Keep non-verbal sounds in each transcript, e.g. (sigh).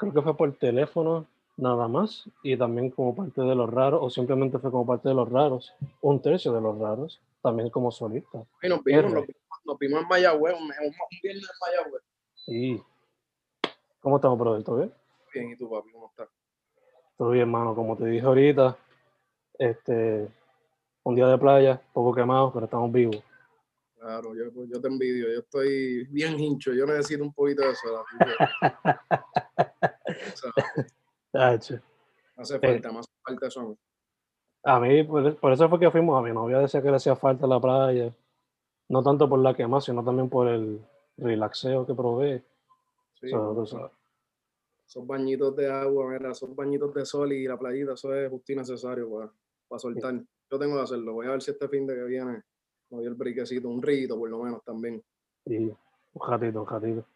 creo que fue por teléfono nada más, y también como parte de los raros, o simplemente fue como parte de los raros, un tercio de los raros, también como solista. Y nos vimos, nos, nos vimos en Mayagüez, un, un, viernes en Mayagüez. Sí. ¿Cómo estamos, brother? ¿Todo bien? Bien, ¿y tú, papi? ¿Cómo estás? Todo bien, hermano. Como te dije ahorita, este, un día de playa, poco quemado, pero estamos vivos. Claro, yo, yo te envidio. Yo estoy bien hincho. Yo necesito un poquito de (laughs) eso. Hace falta, eh, más falta eso. A mí, por, por, eso fue que fuimos. A mi novia decía que le hacía falta la playa. No tanto por la quema, sino también por el relaxeo que provee. Sí, so, esos bañitos de agua, mira, esos bañitos de sol y la playita, eso es justo necesario para, para soltar. Yo tengo que hacerlo. Voy a ver si este fin de que viene doy el briquecito, un rito por lo menos también. Sí, un ratito, un ratito.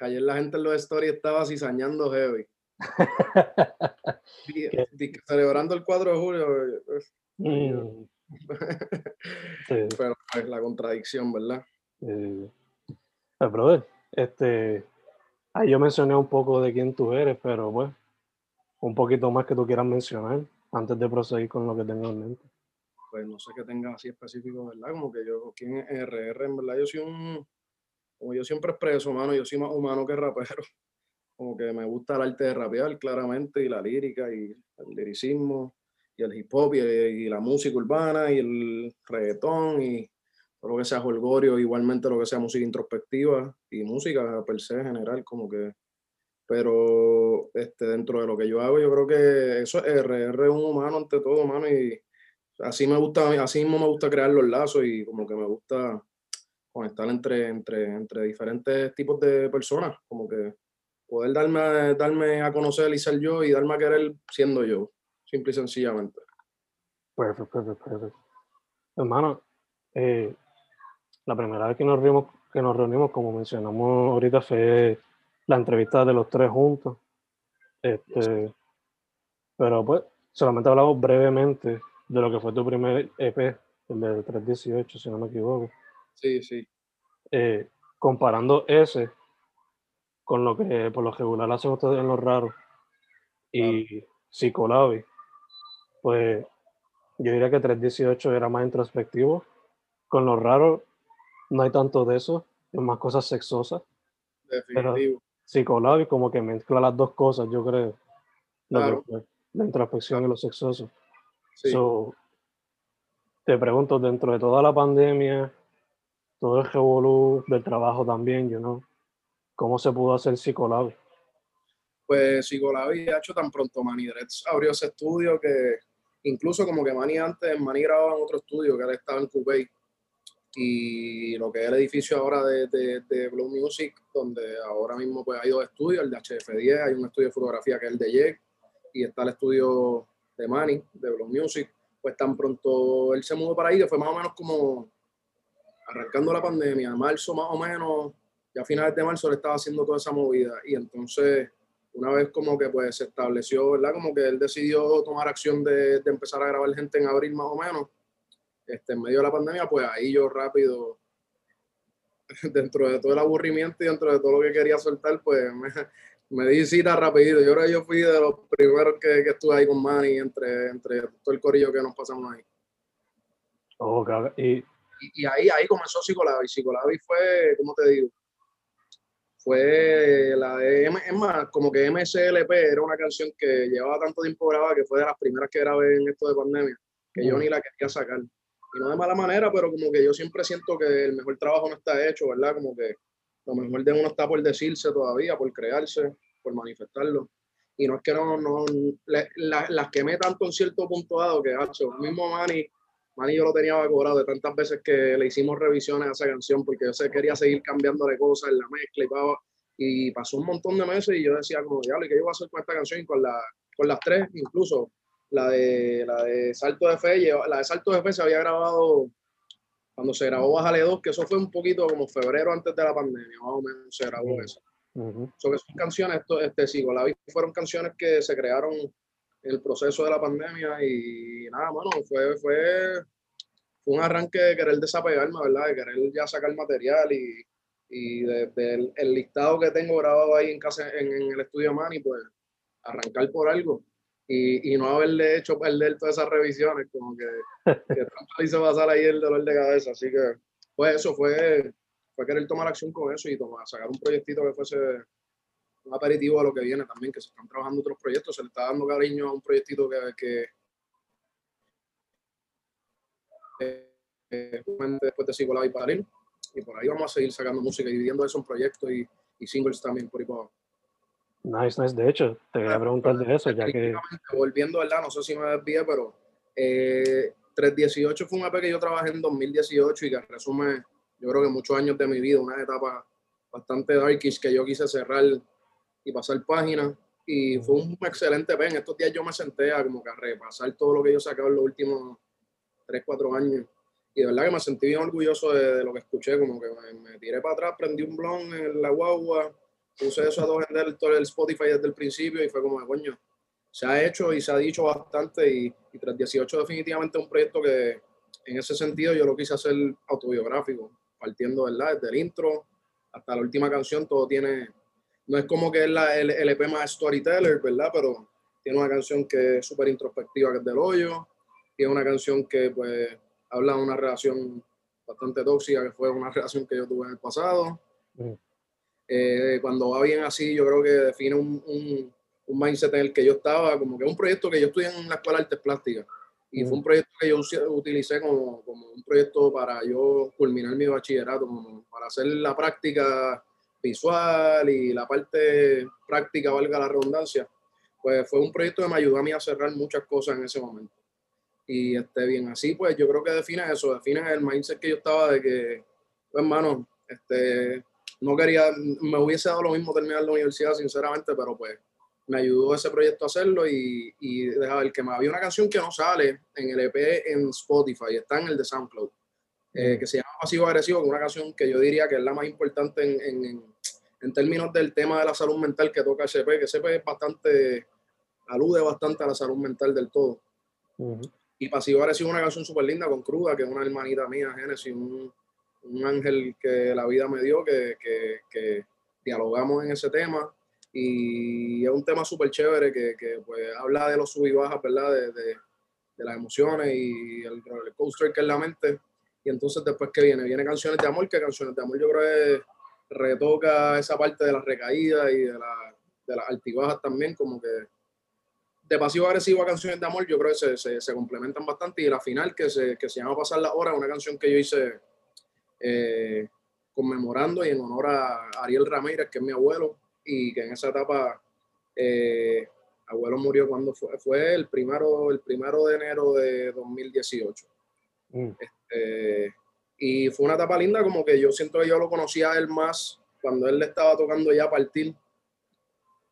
Ayer la gente en los stories estaba cizañando heavy. (laughs) celebrando el 4 de julio. Pues, mm. (laughs) sí. (laughs) Pero es la contradicción, ¿verdad? Sí. Pero, brother, este, ahí yo mencioné un poco de quién tú eres, pero pues, un poquito más que tú quieras mencionar antes de proseguir con lo que tengo en mente. Pues no sé qué tenga así específico, ¿verdad? Como que yo, ¿quién es RR? En verdad, yo soy un, como yo siempre expreso, mano, yo soy más humano que rapero. (laughs) Como que me gusta el arte de rapear, claramente, y la lírica, y el liricismo, y el hip hop, y, y la música urbana, y el reggaetón, y todo lo que sea holgorio, igualmente lo que sea música introspectiva y música per se general, como que. Pero este, dentro de lo que yo hago, yo creo que eso es RR, un humano ante todo, humano, y así me gusta, así mismo me gusta crear los lazos y como que me gusta conectar entre, entre, entre diferentes tipos de personas, como que poder darme, darme a conocer y ser yo y darme a querer siendo yo, simple y sencillamente. Perfecto, perfecto, perfecto. Hermano, eh, la primera vez que nos, reunimos, que nos reunimos, como mencionamos ahorita, fue la entrevista de los tres juntos. Este, pero pues, solamente hablamos brevemente de lo que fue tu primer EP, el de 318, si no me equivoco. Sí, sí. Eh, comparando ese con lo que por lo regular hacen ustedes en los raros y Psicolabi, pues yo diría que 318 era más introspectivo. Con los raros no hay tanto de eso, es más cosas sexosas. Definitivo. Pero como que mezcla las dos cosas, yo creo. La, introspección y lo sexoso. Te pregunto, dentro de toda la pandemia, todo el revolú del trabajo también, you know, ¿cómo se pudo hacer Psicolabi? Pues Psicolabi ha hecho tan pronto Manny Dreads abrió ese estudio que incluso como que Manny antes, Manny grababa en otro estudio que él estaba en Cubey y lo que es el edificio ahora de, de, de, Blue Music, donde ahora mismo pues hay dos estudios, el de HF10, hay un estudio de fotografía que es el de Jake y está el estudio de Manny, de Blue Music, pues tan pronto él se mudó para ahí, que fue más o menos como arrancando la pandemia, marzo más o menos, ya a finales de marzo le estaba haciendo toda esa movida y entonces una vez como que pues se estableció, ¿verdad? Como que él decidió tomar acción de, de empezar a grabar gente en abril más o menos, este, en medio de la pandemia, pues ahí yo rápido, (laughs) dentro de todo el aburrimiento y dentro de todo lo que quería soltar, pues me, me di cita rapidito. Yo creo que yo fui de los primeros que, que estuve ahí con Manny, entre, entre todo el corillo que nos pasamos ahí. Oh. Y, Y, y ahí, ahí comenzó Psicolabi. Psicolabi fue, ¿cómo te digo? Fue la de, es más, como que MSLP era una canción que llevaba tanto tiempo grabada que fue de las primeras que grabé en esto de pandemia, que yo ni la quería sacar. Y no de mala manera, pero como que yo siempre siento que el mejor trabajo no está hecho, ¿verdad? Como que lo mejor de uno está por decirse todavía, por crearse, por manifestarlo. Y no es que no, no, le- la- las quemé tanto en cierto punto dado que, hacho, mismo Manny, Manny yo lo tenía cobrado de tantas veces que le hicimos revisiones a esa canción porque yo sé, quería seguir cambiándole cosas en la mezcla y y pasó un montón de meses y yo decía como, diablo, ¿y qué yo voy a hacer con esta canción? Y con, la, con las tres, incluso, la de, la de Salto de Fe, la de Salto de Fe se había grabado cuando se grabó Bájale 2, que eso fue un poquito como febrero antes de la pandemia, más o menos se grabó eso. ujú. So que son canciones, esto, este, sí, con la fueron canciones que se crearon en el proceso de la pandemia y nada, bueno, fue, fue, fue un arranque de querer desapegarme, ¿verdad? De querer ya sacar material y, y de- del el listado que tengo grabado ahí en casa, en, en el estudio Manny, pues arrancar por algo y, y no haberle hecho perder todas esas revisiones, como que, que (laughs) tanto le hizo pasar ahí el dolor de cabeza, así que pues eso fue, fue querer tomar acción con eso y tomar, sacar un proyectito que fuese un aperitivo a lo que viene también, que se están trabajando otros proyectos, se le está dando cariño a un proyectito que, que eh, justamente después de Psicolab y Paril, y por ahí vamos a seguir sacando música y dividiendo eso en proyectos y, y singles también por ahí para abajo. Nice, nice. De hecho, te quería preguntar de eso, ya que. Volviendo, ¿verdad? No sé si me desvié, pero eh, 318 fue un EP que yo trabajé en 2018 y que resume, yo creo que muchos años de mi vida, una etapa bastante darkish que yo quise cerrar y pasar páginas. Y fue un excelente EP. En estos días yo me senté a como que a repasar todo lo que yo he sacado en los últimos 3, 4 años. Y de verdad que me sentí bien orgulloso de, de lo que escuché, como que me, me tiré para atrás, prendí un blon en la guagua, puse eso a dos en el, Spotify desde el principio y fue como, coño, se ha hecho y se ha dicho bastante y, y 318 definitivamente un proyecto que en ese sentido yo lo quise hacer autobiográfico, partiendo, ¿verdad? Desde el intro hasta la última canción, todo tiene, no es como que es el, el EP más storyteller, ¿verdad? Pero tiene una canción que es súper introspectiva, que es del hoyo, tiene una canción que pues habla de una relación bastante tóxica, que fue una (laughs) relación que yo tuve en el pasado. Eh, cuando va bien así, yo creo que define un, un, un mindset en el que yo estaba, como que un proyecto que yo estudié en la Escuela de Artes Plásticas. Y fue un proyecto que yo utilicé como, como un proyecto para yo culminar mi bachillerato, como para hacer la práctica visual y la parte práctica, valga la redundancia. Pues fue un proyecto que me ayudó a mí a cerrar muchas cosas en ese momento. Y este, bien así, pues yo creo que define eso, define el mindset que yo estaba de que, pues, hermano, este, no quería, me hubiese dado lo mismo terminar la universidad, sinceramente, pero pues me ayudó ese proyecto a hacerlo y, y deja ver que me había una canción que no sale en el EP en Spotify, está en el de SoundCloud, eh, que se llama Pasivo Agresivo, que es una canción que yo diría que es la más importante en, en, en, en términos del tema de la salud mental que toca ese EP, que ese EP es bastante, alude bastante a la salud mental del todo. Y Pasivo Agresivo es una canción súper linda con Cruda, que es una hermanita mía, Genesis, un, un ángel que la vida me dio, que, que, que dialogamos en ese tema. Y es un tema súper chévere que, que, pues, habla de los sub y bajas, ¿verdad? De, de, de las emociones y el roller coaster que es la mente. Y entonces después que viene, viene Canciones de Amor, que Canciones de Amor yo creo que retoca esa parte de las recaídas y de, la, de las altibajas también, como que de pasivo agresivo a canciones de amor, yo creo que se, se, se complementan bastante. Y la final, que se, que se llama Pasar la Hora, una canción que yo hice eh, conmemorando y en honor a Ariel Ramírez, que es mi abuelo, y que en esa etapa, eh, abuelo murió cuando fue, fue el primero, el primero de enero de 2018. Mm. Eh, y fue una etapa linda, como que yo siento que yo lo conocía a él más cuando él le estaba tocando ya partir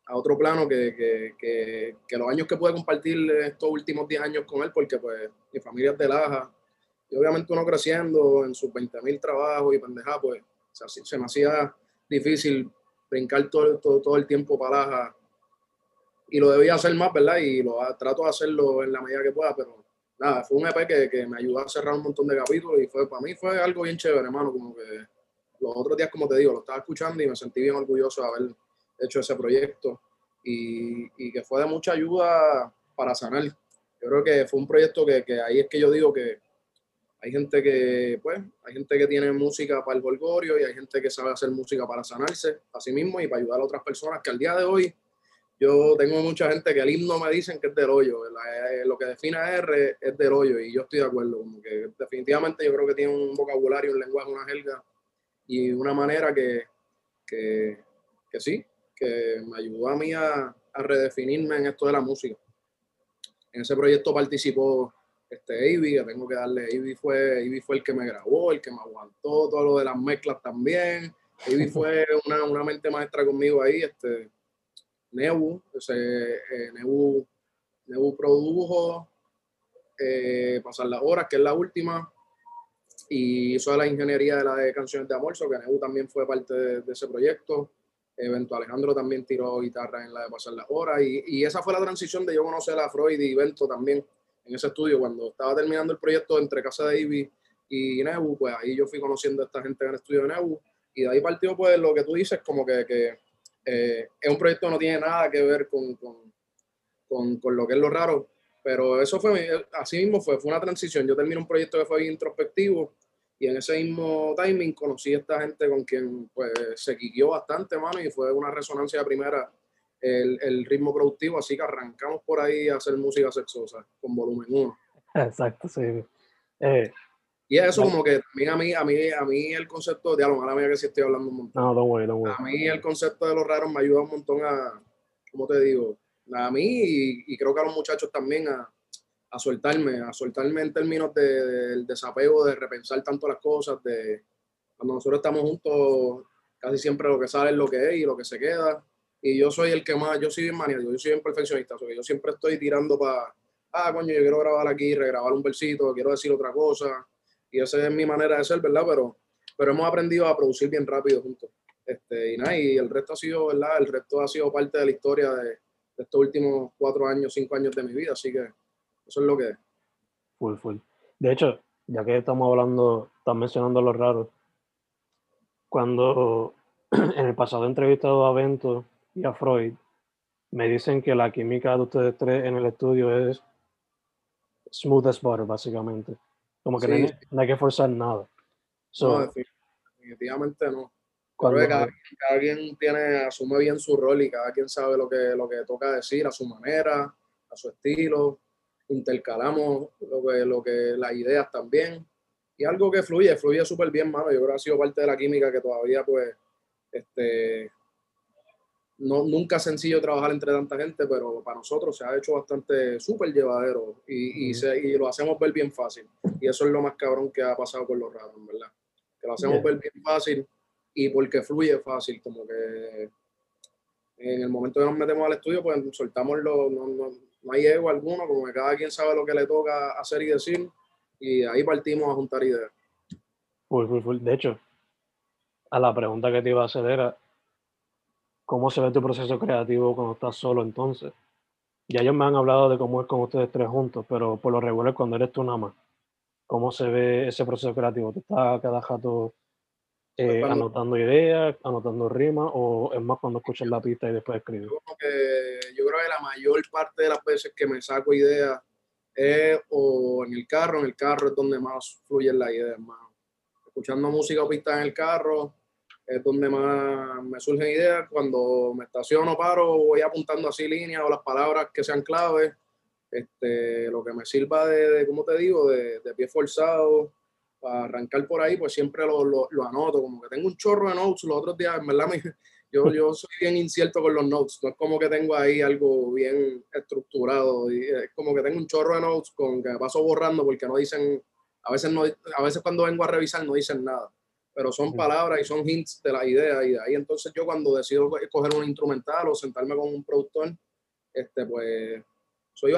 a otro plano que, que, que, que, los años que pude compartir estos últimos 10 años con él, porque pues mi familia es de Laja, y obviamente uno creciendo en sus 20 mil trabajos y pendejadas, pues se, se, me hacía difícil brincar todo, todo, todo el tiempo para y lo debía hacer más, ¿verdad? Y lo trato de hacerlo en la medida que pueda, pero nada, fue un EP que, que me ayudó a cerrar un montón de capítulos y fue para mí fue algo bien chévere, hermano, como que los otros días, como te digo, lo estaba escuchando y me sentí bien orgulloso de haber hecho ese proyecto y, y que fue de mucha ayuda para sanar. Yo creo que fue un proyecto que, que ahí es que yo digo que hay gente que, pues, hay gente que tiene música para el golgorio y hay gente que sabe hacer música para sanarse a sí mismo y para ayudar a otras personas que al día de hoy yo tengo mucha gente que el himno me dicen que es del hoyo, eh, lo que define a R es del hoyo y yo estoy de acuerdo, como que definitivamente yo creo que tiene un vocabulario, un lenguaje, una jerga y una manera que, que, que sí, que me ayudó a mí a, a redefinirme en esto de la música. En ese proyecto participó este Avi, que tengo que darle, Avi fue, fue el que me grabó, el que me aguantó todo lo de las mezclas también. Avi (laughs) fue una, una, mente maestra conmigo ahí, este, Nebu, ese, eh, Nebu, Nebu produjo eh, Pasar las Horas, que es la última, y hizo la ingeniería de la de canciones de amor, so que Nebu también fue parte de, ese proyecto. Evento Alejandro también tiró guitarra en la de Pasar las Horas, y, y esa fue la transición de yo conocer a Freud y Evento también en ese estudio, cuando estaba terminando el proyecto entre Casa de Ivy y Nebu, pues ahí yo fui conociendo a esta gente en el estudio de Nebu, y de ahí partió pues lo que tú dices, como que, que eh, es un proyecto que no tiene nada que ver con, con, con, con, lo que es lo raro, pero eso fue, así mismo fue, fue una transición. Yo terminé un proyecto que fue introspectivo y en ese mismo timing conocí a esta gente con quien pues se quiqueó bastante, mano, y fue una resonancia primera el, el, ritmo productivo, así que arrancamos por ahí a hacer música sexosa con volumen 1. Exacto, sí. Eh, y eso como que también a mí, a mí, a mí el concepto, de algo, mía que sí estoy hablando un montón. No, don't worry, don't worry. A mí el concepto de los raros me ayuda un montón a, ¿cómo te digo? A mí y, y creo que a los muchachos también a, a soltarme, a soltarme en términos del desapego, de repensar tanto las cosas, de cuando nosotros estamos juntos, casi siempre lo que sale es lo que es y lo que se queda. Y yo soy el que más, yo soy bien maniático, yo soy bien perfeccionista, porque yo siempre estoy tirando para, ah, coño, yo quiero grabar aquí, regrabar un versito, quiero decir otra cosa. Y esa es mi manera de ser, ¿verdad? Pero, pero hemos aprendido a producir bien rápido juntos. Este, y nada, y el resto ha sido, ¿verdad? El resto ha sido parte de la historia de, de estos últimos cuatro años, cinco años de mi vida, así que eso es lo que es. Full, full. De hecho, ya que estamos hablando, estás mencionando lo raro, cuando (clears throat) en el pasado he entrevistado a Bento y a Freud, me dicen que la química de ustedes tres en el estudio es smooth as butter, básicamente. Como que no, hay, que forzar nada. no, definitivamente no. Creo que cada, quien tiene, asume bien su rol y cada quien sabe lo que, lo que toca decir a su manera, a su estilo. Intercalamos lo que, lo que, las ideas también. Y algo que fluye, fluye súper bien, mano. Yo creo que ha sido parte de la química que todavía, pues, este, no, nunca es sencillo trabajar entre tanta gente, pero para nosotros se ha hecho bastante súper llevadero y, y, lo hacemos ver bien fácil. Y eso es lo más cabrón que ha pasado con los raros, ¿verdad? Que lo hacemos ver bien fácil y porque fluye fácil, como que en el momento que nos metemos al estudio, pues soltamos lo, no, no, no hay ego alguno, como que cada quien sabe lo que le toca hacer y decir, y ahí partimos a juntar ideas. De hecho, a la pregunta que te iba a hacer era, ¿Cómo se ve tu proceso creativo cuando estás solo entonces? Ya ellos me han hablado de cómo es con ustedes tres juntos, pero por lo regular cuando eres tú nada más, ¿cómo se ve ese proceso creativo? ¿Tú estás cada rato eh, pues anotando ideas, anotando rimas, o es más cuando escuchas la pista y después escribes? Yo, yo creo que la mayor parte de las veces que me saco ideas es o en el carro, en el carro es donde más fluyen las ideas, hermano. Escuchando música o pista en el carro, es donde más me surgen ideas. Cuando me estaciono, paro, voy apuntando así líneas o las palabras que sean claves. Este, lo que me sirva de, de ¿cómo te digo?, de, de, pie forzado, para arrancar por ahí, pues siempre lo, lo, lo, anoto. Como que tengo un chorro de notes los otros días, en verdad, (laughs) yo, yo soy bien incierto con los notes. No es como que tengo ahí algo bien estructurado. Y es como que tengo un chorro de notes con que me paso borrando porque no dicen, a veces, no, a veces cuando vengo a revisar no dicen nada pero son palabras y son hints de la idea y de ahí entonces yo cuando decido coger un instrumental o sentarme con un productor, este pues soy,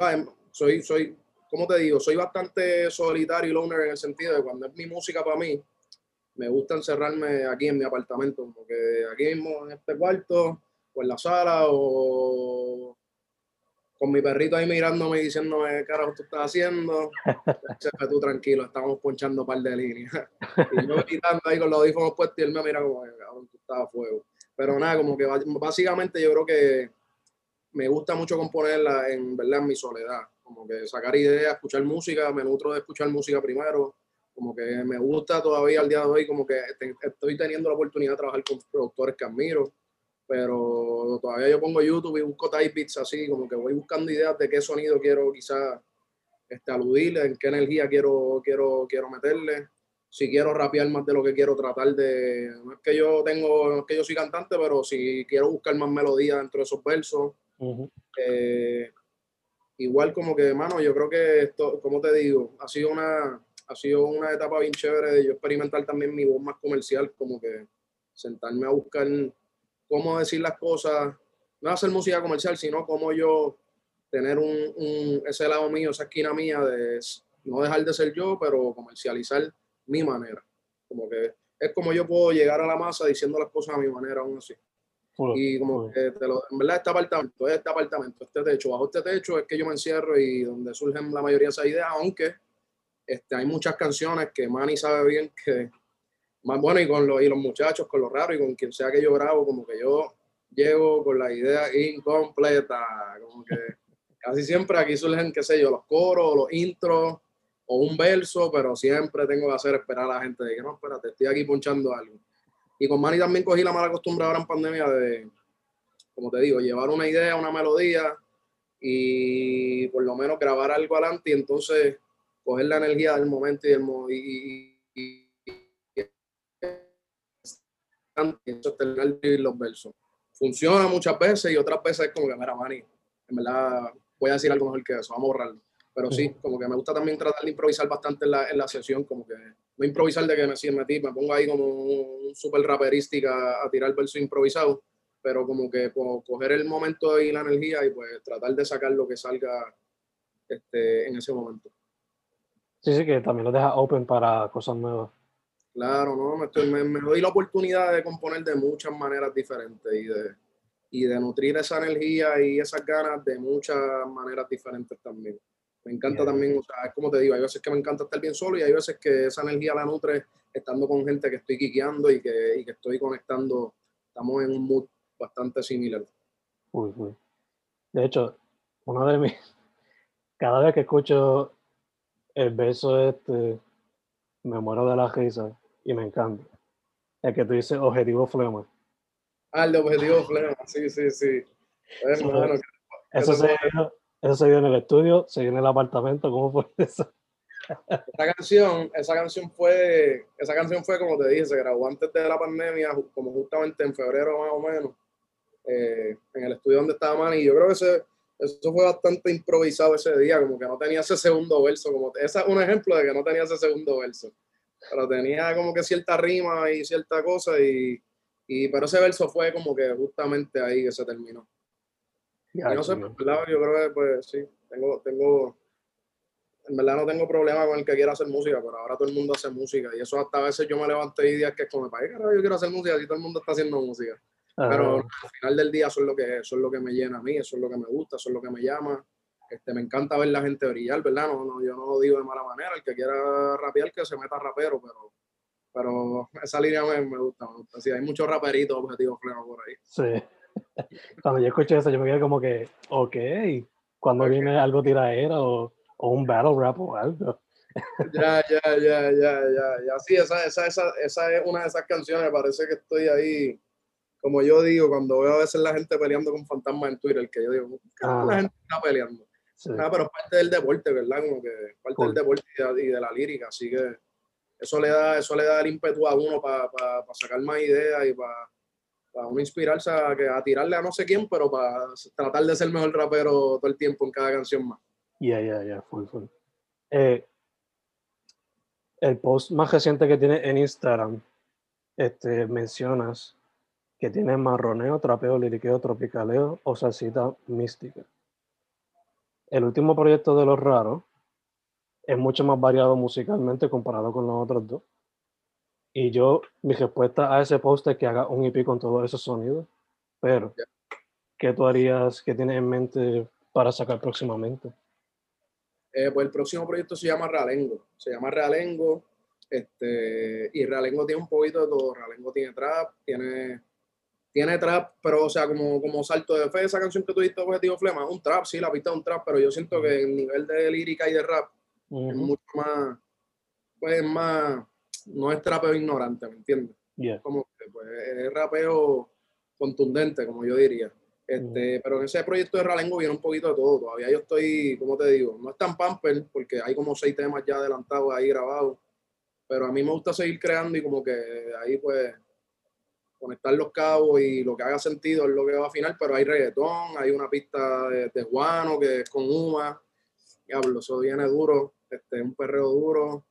soy, soy, ¿cómo te digo? Soy bastante solitario y loner en el sentido de cuando es mi música para mí, me gusta encerrarme aquí en mi apartamento, porque aquí mismo en este cuarto o en la sala o, con mi perrito ahí mirándome y diciéndome, ¿qué carajo tú estás haciendo? (laughs) Chefe, tú tranquilo, estamos ponchando un par de líneas. y yo gritando ahí con los audífonos puestos y él me mira como, cabrón, tú estás a fuego. Pero nada, como que básicamente yo creo que me gusta mucho componerla en, ¿verdad? en mi soledad. Como que sacar ideas, escuchar música, me nutro de escuchar música primero. Como que me gusta todavía al día de hoy, como que estoy teniendo la oportunidad de trabajar con productores que admiro pero todavía yo pongo YouTube y busco type beats así, como que voy buscando ideas de qué sonido quiero quizás este, aludir, en qué energía quiero, quiero, quiero meterle, si quiero rapear más de lo que quiero tratar de, no es que yo tengo, no es que yo soy cantante, pero si quiero buscar más melodía dentro de esos versos, eh, igual como que, mano, yo creo que esto, como te digo, ha sido una, ha sido una etapa bien chévere de yo experimentar también mi voz más comercial, como que sentarme a buscar cómo decir las cosas, no hacer música comercial, sino cómo yo tener un, ese lado mío, esa esquina mía de no dejar de ser yo, pero comercializar mi manera. Como que es como yo puedo llegar a la masa diciendo las cosas a mi manera aún así. y como que te lo, en verdad este apartamento, este apartamento, este techo, bajo este techo es que yo me encierro y donde surgen la mayoría de esas ideas, aunque este, hay muchas canciones que Manny sabe bien que más bueno y con los, y los muchachos, con los raros y con quien sea que yo grabo, como que yo llego con la idea incompleta, como que (laughs) casi siempre aquí surgen, qué sé yo, los coros, los intros o un verso, pero siempre tengo que hacer esperar a la gente de que no, espérate, estoy aquí ponchando algo. Y con Manny también cogí la mala costumbre ahora en pandemia de, como te digo, llevar una idea, una melodía y por lo menos grabar algo adelante y entonces coger la energía del momento y, el, y, y y los versos. Funciona muchas veces y otras veces es como que, mira, Manny, en verdad voy a decir algo mejor que eso, vamos a borrarlo. Pero sí, como que me gusta también tratar de improvisar bastante en la, en la sesión, como que no improvisar de que me, metí, me pongo ahí como un super raperística a tirar verso improvisado, pero como que pues, coger el momento y la energía y pues tratar de sacar lo que salga este, en ese momento. Sí, sí, que también lo deja open para cosas nuevas. Claro, no, me, me, doy la oportunidad de componer de muchas maneras diferentes y de, y de nutrir esa energía y esas ganas de muchas maneras diferentes también. Me encanta también, o sea, es como te digo, hay veces que me encanta estar bien solo y hay veces que esa energía la nutre estando con gente que estoy quiqueando y que, y que estoy conectando. Estamos en un mood bastante similar. Uy, uy. De hecho, una de mis. (laughs) Cada vez que escucho el beso este, me muero de la risa y me encanta. El que tú dices objetivo flema. Ah, el de objetivo flema, sí, sí, sí. eso, se dio, eso se en el estudio, se dio en el apartamento, ¿cómo fue (laughs) eso? Esa canción, esa canción fue, esa canción fue como te dije, se grabó antes de la pandemia, como justamente en febrero más o menos, eh, en el estudio donde estaba Manny. Yo creo que ese, eso fue bastante improvisado ese día, como que no tenía ese segundo verso, como ese es un ejemplo de que no tenía ese segundo verso pero tenía como que cierta rima y cierta cosa y, y pero ese verso fue como que justamente ahí que se terminó. y no sé, yo creo que pues sí, tengo, tengo, en verdad no tengo problema con el que quiera hacer música, pero ahora todo el mundo hace música y eso hasta a veces yo me levanté y días que es como, ¿para qué yo quiero hacer música si todo el mundo está haciendo música? Pero al final del día eso es, lo que, eso es lo que me llena a mí, eso es lo que me gusta, eso es lo que me llama este, me encanta ver la gente brillar, ¿verdad? No, no, yo no lo digo de mala manera. El que quiera rapear, que se meta rapero, pero, pero esa línea me, me gusta. Me hay muchos raperitos objetivos por ahí. Sí. (laughs) Cuando yo escuché eso, yo me quedé como que, ok, cuando viene algo tiraera o, o un battle rap o algo. (laughs) Ya, ya, ya, ya, ya, ya. Sí, esa, esa, esa, esa es una de esas canciones. Parece que estoy ahí como yo digo, cuando veo a veces la gente peleando con fantasmas en Twitter, que yo digo, ah. la gente está peleando? Ah, pero parte del deporte, ¿verdad? Como que parte del deporte y de, la lírica, así que eso le da, eso le da el ímpetu a uno para sacar más ideas y para uno inspirarse a, que, a tirarle a no sé quién, pero para tratar de ser el mejor rapero todo el tiempo en cada canción más. Ya, ya, ya, full, full. Eh, el post más reciente que tiene en Instagram, este, mencionas que tiene marroneo, trapeo, liriqueo, tropicaleo o salsita mística el último proyecto de Los Raros es mucho más variado musicalmente comparado con los otros dos. Y yo, mi respuesta a ese post es que haga un EP con todos esos sonidos. Pero, ¿qué tú harías, qué tienes en mente para sacar próximamente? Eh, pues el próximo proyecto se llama Realengo. Se llama Realengo. Este, y Realengo tiene un poquito de todo. Realengo tiene trap, tiene, tiene trap, pero o sea, como, como salto de fe, esa canción que tú diste, Objetivo Flema, un trap, sí, la pista es un trap, pero yo siento que el nivel de lírica y de rap es mucho más, pues más, no es trapeo ignorante, ¿me entiendes? Como que pues, es rapeo contundente, como yo diría. Este, Pero en ese proyecto de Ralengo viene un poquito de todo. Todavía yo estoy, como te digo, no es tan pamper porque hay como seis temas ya adelantados ahí grabados. Pero a mí me gusta seguir creando y como que ahí pues conectar los cabos y lo que haga sentido es lo que va a afinar. Pero hay reggaetón, hay una pista de, de Juano que es con Uma. Diablo, eso viene duro. Este, un perreo duro.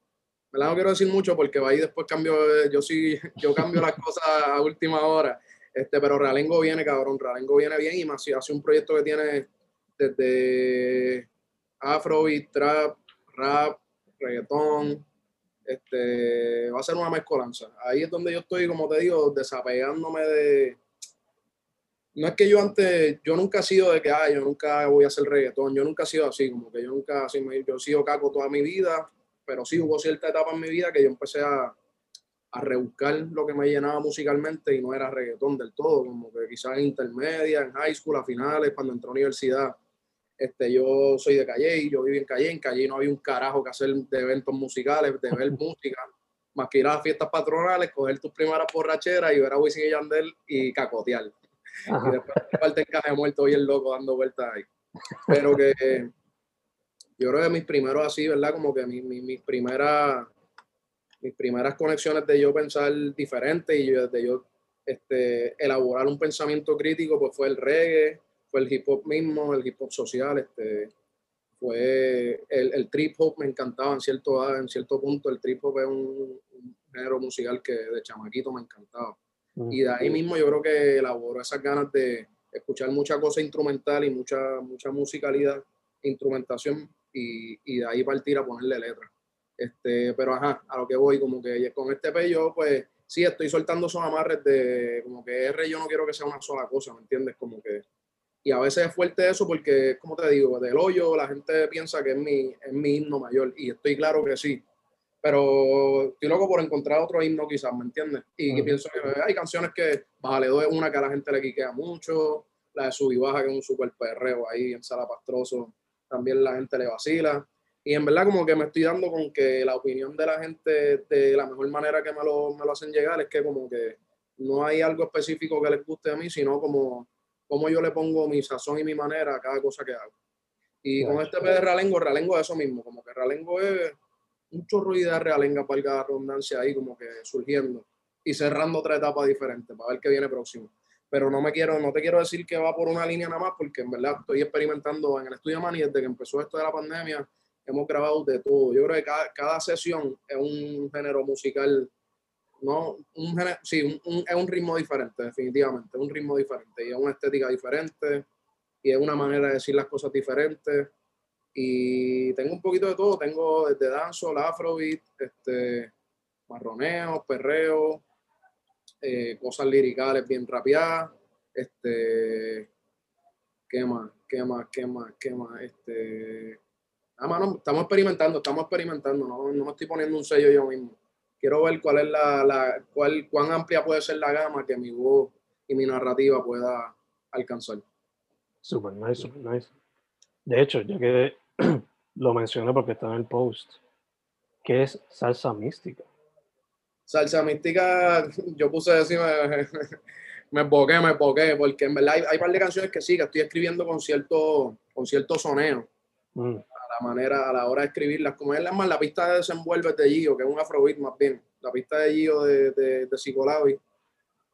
Me la no quiero decir mucho porque va ahí después cambio, yo sí, (laughs) yo cambio las cosas a última hora. Este, pero Realengo viene, cabrón. Realengo viene bien y más si hace un proyecto que tiene desde afrobeat, trap, rap, reggaetón. Este, va a ser una mezcolanza. Ahí es donde yo estoy, como te digo, desapegándome de. No es que yo antes, yo nunca he sido de que, ah, yo nunca voy a hacer reggaetón, yo nunca he sido así, como que yo nunca, así, yo he sido caco toda mi vida, pero sí hubo cierta etapa en mi vida que yo empecé a, a rebuscar lo que me llenaba musicalmente y no era reggaetón del todo, como que quizás en intermedia, en high school, a finales, cuando entré a universidad. Este, yo soy de Calle, yo viví en Calle, en Calle no había un carajo que hacer de eventos musicales, de ver (laughs) música, más que ir a las fiestas patronales, coger tus primeras borracheras y ver a Wisin y Yandel y cacotear. Y después parte encaje muerto y el loco dando vueltas ahí. Pero que yo creo que mis primeros así, ¿verdad? Como que mis, mis, mis primeras mis primeras conexiones de yo pensar diferente y de yo este, elaborar un pensamiento crítico, pues fue el reggae, fue el hip hop mismo, el hip hop social, este, fue el, el trip hop, me encantaba en cierto, en cierto punto, el trip hop es un, género musical que de chamaquito me encantaba. Y de ahí mismo yo creo que elaboró esas ganas de escuchar mucha cosa instrumental y mucha, mucha musicalidad, instrumentación, y, y de ahí partir a ponerle letras. Este, pero ajá, a lo que voy, como que con este P yo pues sí estoy soltando esos amarres de como que R yo no quiero que sea una sola cosa, ¿me entiendes? Como que y a veces es fuerte eso porque, como te digo, del hoyo la gente piensa que es mi, es mi himno mayor y estoy claro que sí. Pero estoy loco por encontrar otro himno quizás, ¿me entiendes? Y pienso que hay canciones que Bajaledo es una que a la gente le quiquea mucho, la de Sub y Baja que es un super perreo ahí en Sala Pastroso, también la gente le vacila. Y en verdad como que me estoy dando con que la opinión de la gente de la mejor manera que me lo, me lo hacen llegar es que como que no hay algo específico que les guste a mí, sino como, como yo le pongo mi sazón y mi manera a cada cosa que hago. Y con este P de Ralengo, Ralengo es eso mismo, como que Ralengo es un chorro de realenga para la redundancia ahí como que surgiendo y cerrando otra etapa diferente para ver qué viene próximo. Pero no me quiero, no te quiero decir que va por una línea nada más, porque en verdad estoy experimentando en el estudio Mani desde que empezó esto de la pandemia hemos grabado de todo. Yo creo que cada, cada sesión es un género musical, no, un sí, un, es un ritmo diferente, definitivamente, un ritmo diferente y es una estética diferente y es una manera de decir las cosas diferentes. Y tengo un poquito de todo, tengo desde danzo, afrobeat, este, marroneo, perreo, eh, cosas liricales bien rapeadas, este, ¿qué más? ¿Qué más? ¿Qué más? ¿Qué más? Este, Ah, mano, estamos experimentando, estamos experimentando, no, no me estoy poniendo un sello yo mismo. Quiero ver cuál es la, la cuál, cuán amplia puede ser la gama que mi voz y mi narrativa pueda alcanzar. Super nice, super nice. De hecho, ya que (clears throat) lo mencioné porque está en el post, ¿qué es salsa mística? Salsa mística, yo puse decir, me, (laughs) me boqué, me boqué, porque en verdad hay, hay un par de canciones que sí, que estoy escribiendo con cierto, con cierto soneo. Mm la manera, a la hora de escribirlas, como es más la pista de desenvuelve de Gio, que es un afrobeat más bien, la pista de Gio de, de, de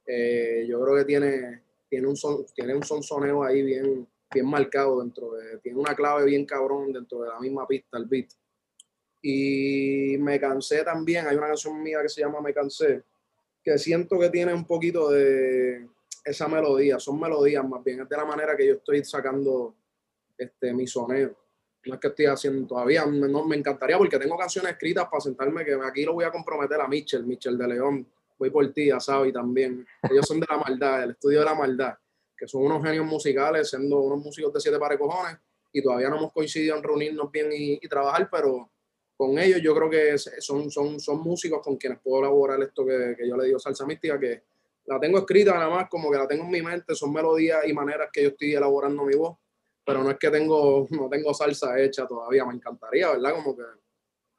eh, yo creo que tiene, tiene, un son, tiene un sonsoneo ahí bien, bien marcado dentro de, tiene una clave bien cabrón dentro de la misma pista, el beat. Y me cansé también, hay una canción mía que se llama Me cansé, que siento que tiene un poquito de esa melodía, son melodías más bien, es de la manera que yo estoy sacando este, mi soneo es que estoy haciendo todavía, no, me encantaría porque tengo canciones escritas para sentarme que aquí lo voy a comprometer a Mitchell, Mitchell de León, voy por ti, a Sabi también. Ellos son de la maldad, el estudio de la maldad, que son unos genios musicales, siendo unos músicos de siete pares cojones, y todavía no hemos coincidido en reunirnos bien y, trabajar, pero con ellos yo creo que son, son, son músicos con quienes puedo elaborar esto que, que yo le digo salsa mística, que la tengo escrita nada más, como que la tengo en mi mente, son melodías y maneras que yo estoy elaborando mi voz, pero no es que tengo, (laughs) no tengo salsa hecha todavía, me encantaría, ¿verdad? Como que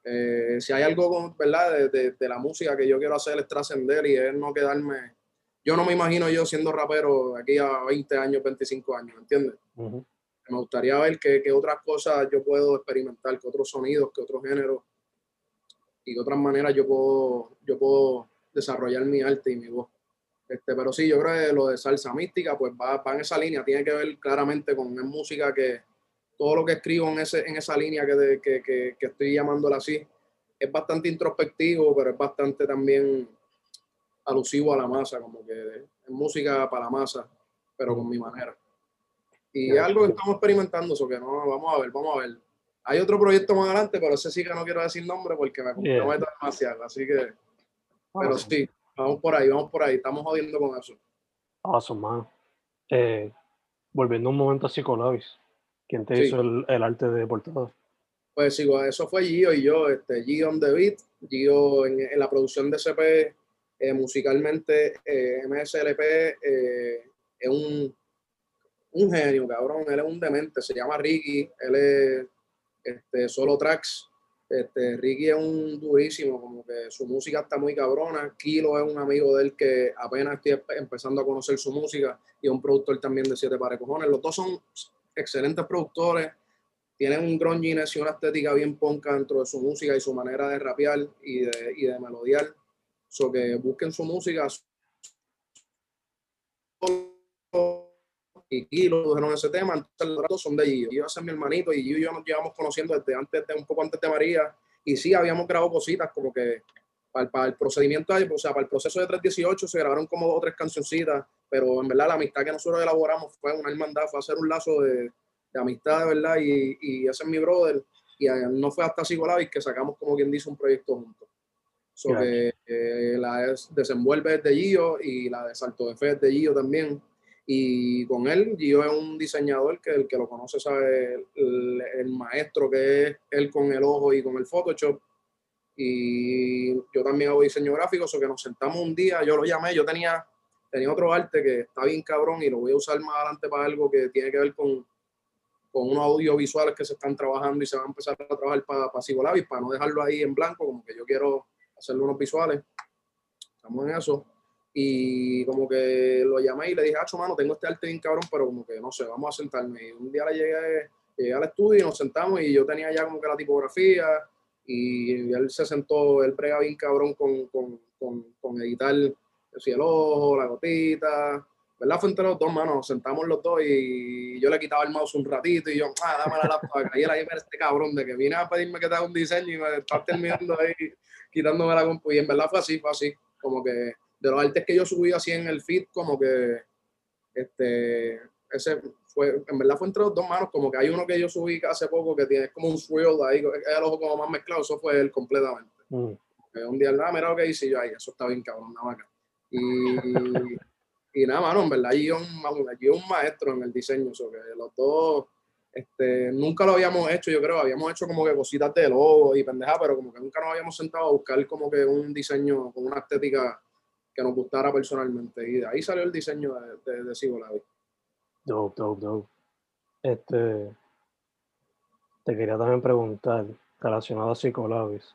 eh, si hay algo, ¿verdad? De, de, la música que yo quiero hacer es trascender y es no quedarme, yo no me imagino yo siendo rapero aquí a 20 años, 25 años, ¿entiendes? Me gustaría ver qué, qué otras cosas yo puedo experimentar, qué otros sonidos, qué otros géneros y qué otras maneras yo puedo, yo puedo desarrollar mi arte y mi voz. Este, pero sí, yo creo que lo de salsa mística, pues va, en esa línea, tiene que ver claramente con música que todo lo que escribo en, ese, en esa línea que, que, que, que, estoy llamándola así, es bastante introspectivo, pero es bastante también alusivo a la masa, como que es música para la masa, pero con mi manera. Y es algo que estamos experimentando, eso que no, vamos a ver, vamos a ver. Hay otro proyecto más adelante, pero ese sí que no quiero decir nombre porque me comprometo demasiado, así que, pero sí, Vamos por ahí, vamos por ahí. Estamos jodiendo con eso. Awesome, man. Eh, volviendo un momento a Psicolabis. ¿Quién te hizo el, el, arte de portada? Pues sí, eso fue Gio y yo. Este, Gio on the beat. Gio en, en la producción de CP, eh, musicalmente, eh, MSLP eh, es un, un genio, cabrón. Él es un demente. Se llama Ricky. Él es este, solo tracks este, Ricky es un durísimo, como que su música está muy cabrona. Kilo es un amigo de él que apenas estoy empezando a conocer su música y es un productor también de Siete Pares Cojones. Los dos son excelentes productores, tienen un grunginess y una estética bien ponca dentro de su música y su manera de rapear y de, y de melodiar. So que busquen su música y Kilo dijeron ese tema, entonces los datos son de Gio. Gio es mi hermanito y Gio y yo nos llevamos conociendo desde antes, de, un poco antes de María, y sí, habíamos grabado cositas como que para, el procedimiento, o sea, para el proceso de 318 se grabaron como dos o tres cancioncitas, pero en verdad la amistad que nosotros elaboramos fue una hermandad, fue hacer un lazo de, de amistad, de verdad, y, y, ese es mi brother, y no fue hasta Sigolavis que sacamos como quien dice un proyecto juntos. So que eh, la desenvuelve de Gio y la de Salto de Fe de Gio también. Y con él, Gio es un diseñador que el que lo conoce sabe el, maestro que es él con el ojo y con el Photoshop. Y yo también hago diseño gráfico, eso que nos sentamos un día, yo lo llamé, yo tenía, tenía otro arte que está bien cabrón y lo voy a usar más adelante para algo que tiene que ver con, con unos audiovisuales que se están trabajando y se van a empezar a trabajar para, para para no dejarlo ahí en blanco, como que yo quiero hacerle unos visuales. Estamos en eso. Y como que lo llamé y le dije, ah, mano, tengo este arte bien cabrón, pero como que no sé, vamos a sentarme. Y un día le llegué, llegué al estudio y nos sentamos y yo tenía ya como que la tipografía y él se sentó, él prega bien cabrón con, con, con, con editar el ojo, la gotita, ¿verdad? Fue entre los dos, manos, nos sentamos los dos y yo le quitaba el mouse un ratito y yo, ah, dame la laptop. Y él ahí, este cabrón de que viene a pedirme que te haga un diseño y me está terminando ahí quitándome la compu. Y en verdad fue así, fue así, como que de los artes que yo subí así en el feed, como que este, ese fue, en verdad fue entre los dos manos, como que hay uno que yo subí hace poco que tiene como un swirl ahí, el ojo como más mezclado, eso fue él completamente. Mm. Un día, nada, mira lo que hice yo, ahí, eso está bien cabrón, nada más Y, (laughs) y nada, mano, en verdad, yo un, un maestro en el diseño, eso que los dos, este, nunca lo habíamos hecho, yo creo, habíamos hecho como que cositas de logo y pendeja, pero como que nunca nos habíamos sentado a buscar como que un diseño con una estética que nos gustara personalmente. Y de ahí salió el diseño de, de, de. Dope, dope, dope. Este, te quería también preguntar, relacionado a Psicolavis.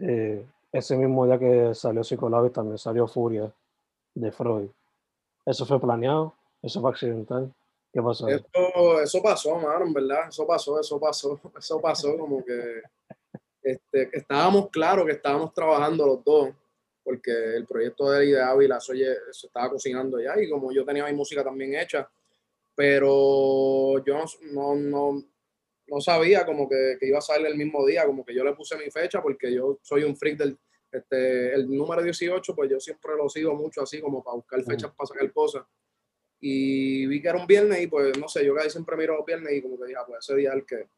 Eh, ese mismo día que salió Psicolavis también salió Furia de Freud. ¿Eso fue planeado? ¿Eso fue accidental? ¿Qué pasó? Eso, eso pasó, mano, en verdad. Eso pasó, eso pasó. (laughs) Eso pasó como que este, estábamos claros que estábamos trabajando los dos porque el proyecto de, de Ávila se estaba cocinando ya y como yo tenía mi música también hecha, pero yo no, no, no sabía como que, que, iba a salir el mismo día, como que yo le puse mi fecha porque yo soy un freak del, este, el número 18, pues yo siempre lo sigo mucho así como para buscar fechas para sacar cosas. Y vi que era un viernes y pues no sé, yo casi siempre miro los viernes y como que dije, ah, pues ese día el que,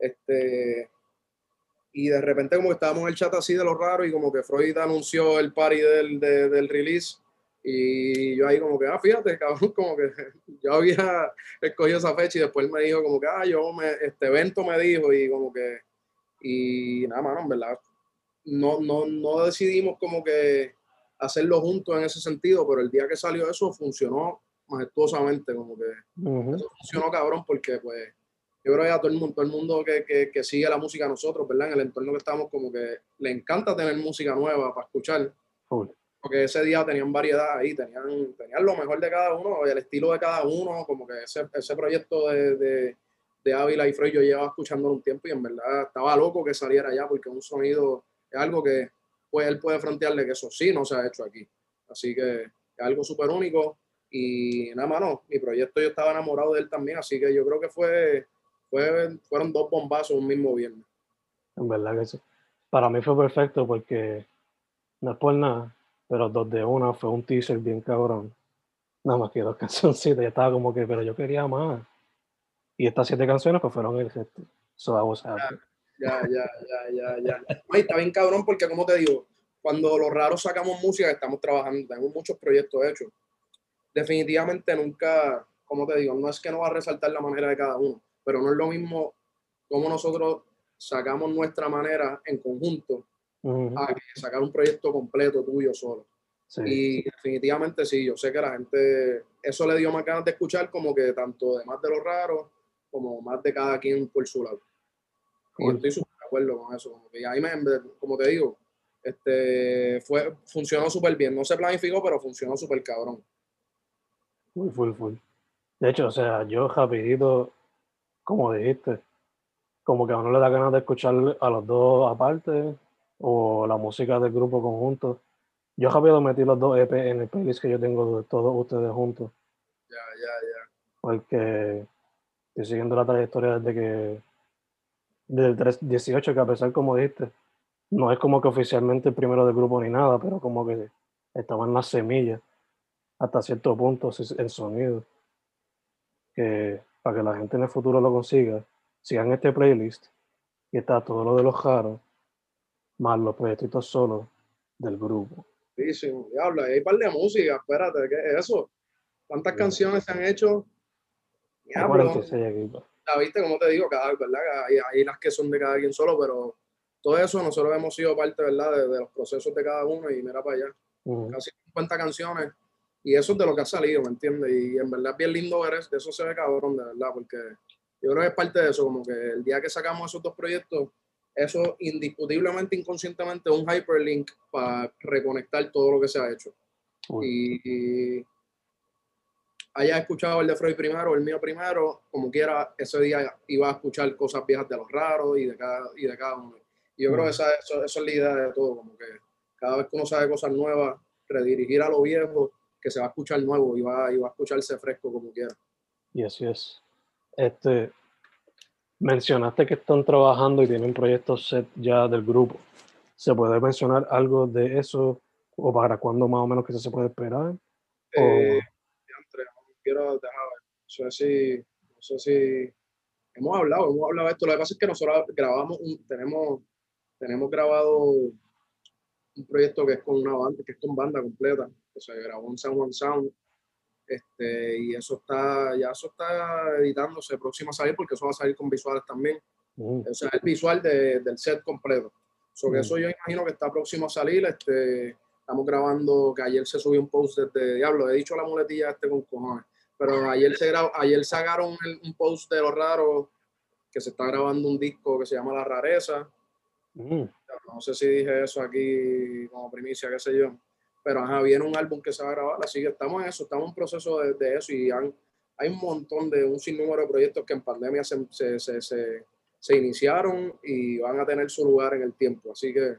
este, y de repente como que estábamos en el chat así de lo raro y como que Freud anunció el party del, del release Y yo ahí como que, ah, fíjate, (laughs) cabrón, como que yo había escogido esa fecha y después me dijo como que, ah, yo me, este evento me dijo y como que, y nada, mano, en verdad, no, no, no decidimos como que hacerlo juntos en ese sentido, pero el día que salió eso funcionó majestuosamente, como que eso funcionó cabrón porque pues yo creo que a todo el mundo, todo el mundo que, que, que, sigue la música a nosotros, ¿verdad? En el entorno que estamos, como que le encanta tener música nueva para escuchar. Porque ese día tenían variedad ahí, tenían, tenían lo mejor de cada uno, el estilo de cada uno, como que ese, ese proyecto de, de, de Ávila y Frey yo llevaba escuchándolo un tiempo y en verdad estaba loco que saliera ya porque un sonido es algo que pues él puede frontearle que eso sí no se ha hecho aquí. Así que es algo súper único y nada más no, mi proyecto yo estaba enamorado de él también, así que yo creo que fue fueron dos bombazos un mismo viernes. En verdad que sí. Para mí fue perfecto porque no es por nada, pero dos de una fue un teaser bien cabrón. Nada más que dos (laughs) canciones, ya estaba como que, pero yo quería más. Y estas siete canciones pues fueron el gesto. So I was happy. Ya, ya, ya, ya, ya. está bien cabrón porque como te digo, cuando los raros sacamos música, estamos trabajando, tenemos muchos proyectos hechos. Definitivamente nunca, como te digo, no es que no va a resaltar la manera de cada uno, pero no es lo mismo como nosotros sacamos nuestra manera en conjunto a sacar un proyecto completo tuyo solo. Y definitivamente sí, yo sé que la gente, eso le dio más ganas de escuchar como que tanto de más de lo raro como más de cada quien por su lado. Y estoy súper de acuerdo con eso. Como, ahí me, como te digo, este, fue, funcionó súper bien. No se planificó, pero funcionó súper cabrón. Full, full, full. De hecho, o sea, yo rapidito como dijiste, como que a uno le da ganas de escuchar a los dos aparte o la música del grupo conjunto. Yo rápido metí los dos EP en el playlist que yo tengo de todos ustedes juntos. Ya, ya, ya. Porque estoy siguiendo la trayectoria desde que, desde el 18, que a pesar como dijiste, no es como que oficialmente el primero del grupo ni nada, pero como que estaba en las semillas hasta cierto punto el sonido. Que para que la gente en el futuro lo consiga, sigan este playlist y está todo lo de los jaros, más los proyectitos solos del grupo. Sí, sí, diablo, hay un par de música, espérate, ¿qué es eso? ¿Cuántas canciones se han hecho? Diablo. Ya viste, como te digo, cada, ¿verdad? Hay, hay, las que son de cada quien solo, pero todo eso nosotros hemos sido parte, ¿verdad? De, los procesos de cada uno y mira para allá. Casi 50 canciones y eso es de lo que ha salido, ¿me entiendes? Y en verdad es bien lindo ver eso, eso se ve cabrón, de verdad, porque yo creo que es parte de eso, como que el día que sacamos esos dos proyectos, eso indiscutiblemente, inconscientemente, un hyperlink para reconectar todo lo que se ha hecho. Y, y, haya escuchado el de Freud primero, el mío primero, como quiera, ese día iba a escuchar cosas viejas de los raros y de cada, y de cada uno. Y yo creo que esa, eso, eso es la idea de todo, como que cada vez que uno sabe cosas nuevas, redirigir a lo viejo que se va a escuchar nuevo y va, y va a escucharse fresco como quiera. Y así es. Este, mencionaste que están trabajando y tienen proyectos set ya del grupo. ¿Se puede mencionar algo de eso o para cuándo más o menos que se puede esperar? Eh, no quiero dejar, no sé si, no sé si hemos hablado, hemos hablado de esto. Lo que pasa es que nosotros grabamos, un, tenemos, tenemos grabado un proyecto que es con una banda, que es con banda completa que se grabó en San Juan Sound. Este, y eso está, ya eso está editándose próximo a salir porque eso va a salir con visuales también. Mm. O sea, el visual de, del set completo. Sobre mm. eso yo imagino que está próximo a salir. Este, estamos grabando, que ayer se subió un post desde Diablo, he dicho la muletilla este con cojones, pero ayer se grabó, ayer sacaron un post de los raros que se está grabando un disco que se llama La Rareza. Mm. No sé si dije eso aquí como primicia, qué sé yo pero ajá, viene un álbum que se va a grabar, así que estamos en eso, estamos en proceso de, de eso y hay un montón de, un sinnúmero de proyectos que en pandemia se, se, se, se, iniciaron y van a tener su lugar en el tiempo, así que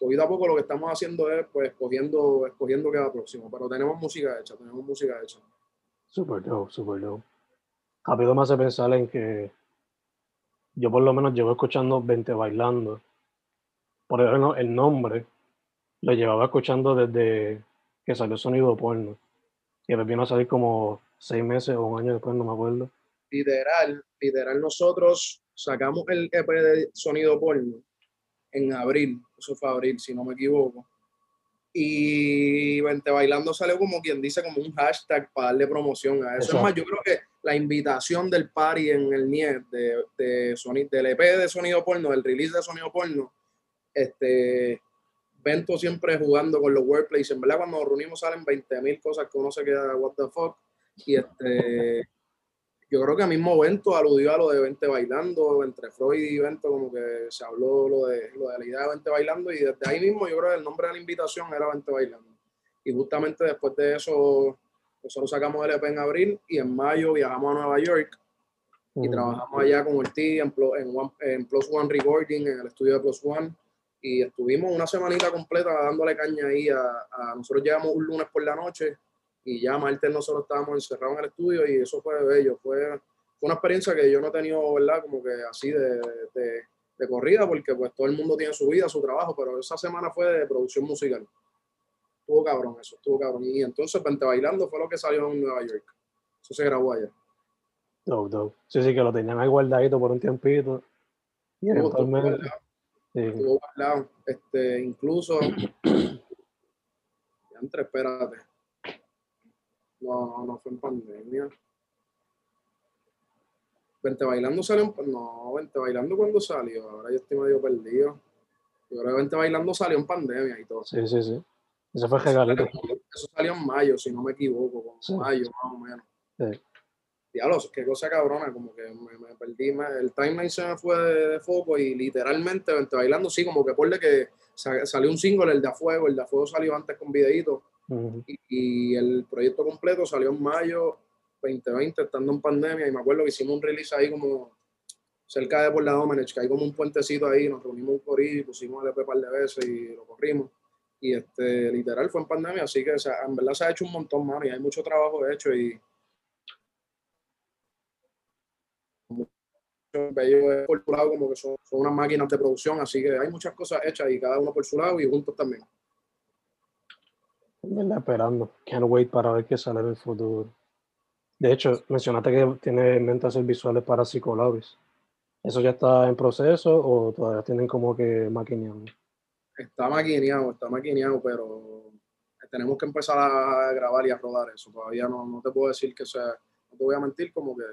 poquito a poco lo que estamos haciendo es pues escogiendo, escogiendo cada próximo, pero tenemos música hecha, tenemos música hecha. Super dope, super dope. Rápido me hace pensar en que yo por lo menos llevo escuchando 20 bailando. Por ejemplo, el nombre lo llevaba escuchando desde que salió Sonido Porno. Y me vino a salir como seis meses o un año después, no me acuerdo. Literal, literal, nosotros sacamos el EP de Sonido Porno en abril, eso fue abril, si no me equivoco. y Vente Bailando salió como quien dice, como un hashtag para darle promoción a eso. Es más, yo creo que la invitación del party en el NIE de, de del EP de sonido porno, del release de sonido porno, este, Vento siempre jugando con los wordplays. En verdad, cuando nos reunimos salen 20 mil cosas que uno se queda, what the fuck. Y este, yo creo que mismo Vento aludió a lo de Vente Bailando, entre Freud y Vento, como que se habló lo de, lo de la idea de Vente Bailando. Y desde ahí mismo, yo creo que el nombre de la invitación era Vente Bailando. Y justamente después de eso, nosotros sacamos el EP en abril y en mayo viajamos a Nueva York y trabajamos allá con Ortiz en, en, en Plus One Recording, en el estudio de Plus One y estuvimos una semanita completa dándole caña ahí a, nosotros llegamos un lunes por la noche y ya martes nosotros estábamos encerrados en el estudio y eso fue bello, fue, fue una experiencia que yo no he tenido, ¿verdad? Como que así de, de, de, corrida porque pues todo el mundo tiene su vida, su trabajo, pero esa semana fue de producción musical. Estuvo cabrón eso, estuvo cabrón. Y entonces Pente Bailando fue lo que salió en Nueva York. Eso se grabó allá. No, Sí, sí, que lo tenían ahí guardadito por un tiempito. Y eventualmente... Estuvo guardado. Este, incluso. (clears throat) entre, espérate. No, no, no fue en pandemia. Vente Bailando salió en, No, Vente Bailando cuando salió. Ahora yo estoy medio perdido. Yo creo que Vente Bailando salió en pandemia y todo. Sí, sí, sí. Eso fue regalito. Eso salió en mayo, si no me equivoco. mayo, más o menos. Sí diablos, qué cosa cabrona, como que me, perdí, el timeline se me fue de, foco y literalmente bailando, sí, como que por de que salió un single, el de A Fuego, el de A Fuego salió antes con videíto. Y, el proyecto completo salió en mayo 2020, estando en pandemia y me acuerdo que hicimos un release ahí como cerca de por la Domenech, que hay como un puentecito ahí, nos reunimos por ahí, pusimos el EP un par de veces y lo corrimos. Y este, literal fue en pandemia, así que en verdad se ha hecho un montón, más y hay mucho trabajo hecho y ellos por su lado como que son, son, unas máquinas de producción, así que hay muchas cosas hechas y cada uno por su lado y juntos también. verdad, esperando. Can't wait para ver qué sale en el futuro. De hecho, mencionaste que tiene en mente hacer visuales para Psicolabis. ¿Eso ya está en proceso o todavía tienen como que maquineado? Está maquineado, está maquineado, pero tenemos que empezar a grabar y a rodar eso. Todavía no, no te puedo decir que sea, no te voy a mentir, como que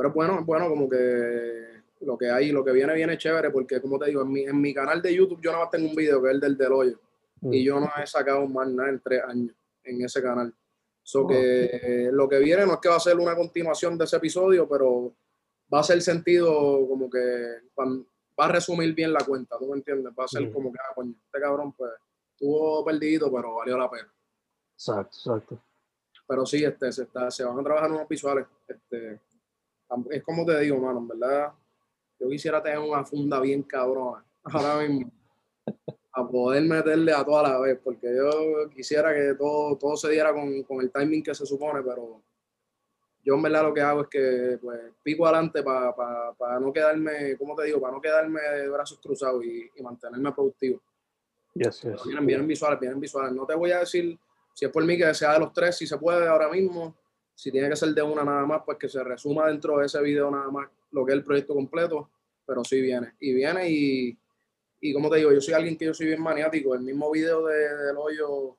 pero bueno, bueno, como que lo que hay, lo que viene, viene chévere, porque como te digo, en mi, en mi canal de YouTube yo nada más tengo un video que es el del del hoyo. Y mm. yo no he sacado más nada en tres años en ese canal. So que lo que viene no es que va a ser una continuación de ese episodio, pero va a ser sentido como que va a resumir bien la cuenta, ¿tú me entiendes? Va a ser mm. como que, ah, coño, este cabrón pues estuvo perdido, pero valió la pena. Exacto, exacto. Pero sí, este, se, está, se van a trabajar unos visuales. Este, es como te digo, mano, en verdad, yo quisiera tener una funda bien cabrona (laughs) ahora mismo, a poder meterle a toda la vez, porque yo quisiera que todo, todo se diera con, con el timing que se supone, pero yo en verdad lo que hago es que pues, pico adelante para para no quedarme, como te digo, para no quedarme de brazos cruzados y, y mantenerme productivo. Yes, yes. Vienen, vienen visuales, vienen visuales. No te voy a decir si es por mí que sea de los tres, si se puede ahora mismo, si tiene que ser de una nada más, pues que se resuma dentro de ese video nada más lo que es el proyecto completo, pero sí viene. Y viene y, y como te digo, yo soy alguien que yo soy bien maniático. El mismo video de, del hoyo,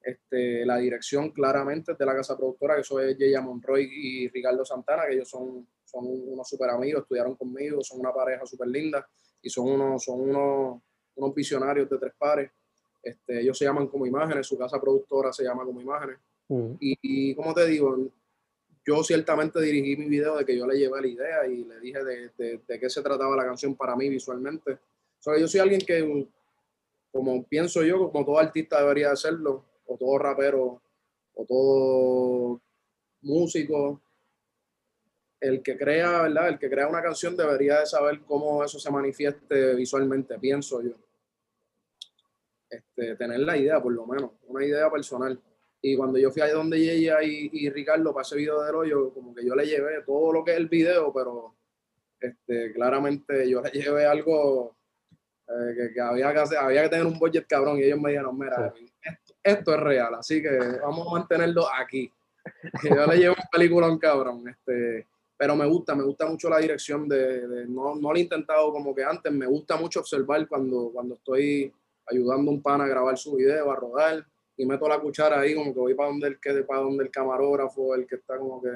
este, la dirección claramente es de la casa productora, que eso es Yeya Monroy y Ricardo Santana, que ellos son, son unos super amigos, estudiaron conmigo, son una pareja súper linda y son unos, son unos, unos visionarios de tres pares. Este, ellos se llaman como imágenes, su casa productora se llama como imágenes. Y, como te digo, yo ciertamente dirigí mi video de que yo le llevé la idea y le dije de, de, qué se trataba la canción para mí visualmente. O sea, yo soy alguien que, como pienso yo, como todo artista debería hacerlo, o todo rapero, o todo músico, el que crea, ¿verdad? El que crea una canción debería de saber cómo eso se manifieste visualmente, pienso yo. Este, tener la idea, por lo menos, una idea personal. Y cuando yo fui a donde ella y, y, Ricardo para ese video del hoyo, como que yo le llevé todo lo que es el video, pero este, claramente yo le llevé algo eh, que, había que hacer, había que tener un budget cabrón. Y ellos me dijeron, mira, esto, es real, así que vamos a mantenerlo aquí. (laughs) yo le llevo un peliculón cabrón. Este, pero me gusta, me gusta mucho la dirección de, no, no lo he intentado como que antes, me gusta mucho observar cuando, cuando estoy ayudando a un pana a grabar su video, a rodar, y meto la cuchara ahí como que voy para donde el, que, para donde el camarógrafo, el que está como que,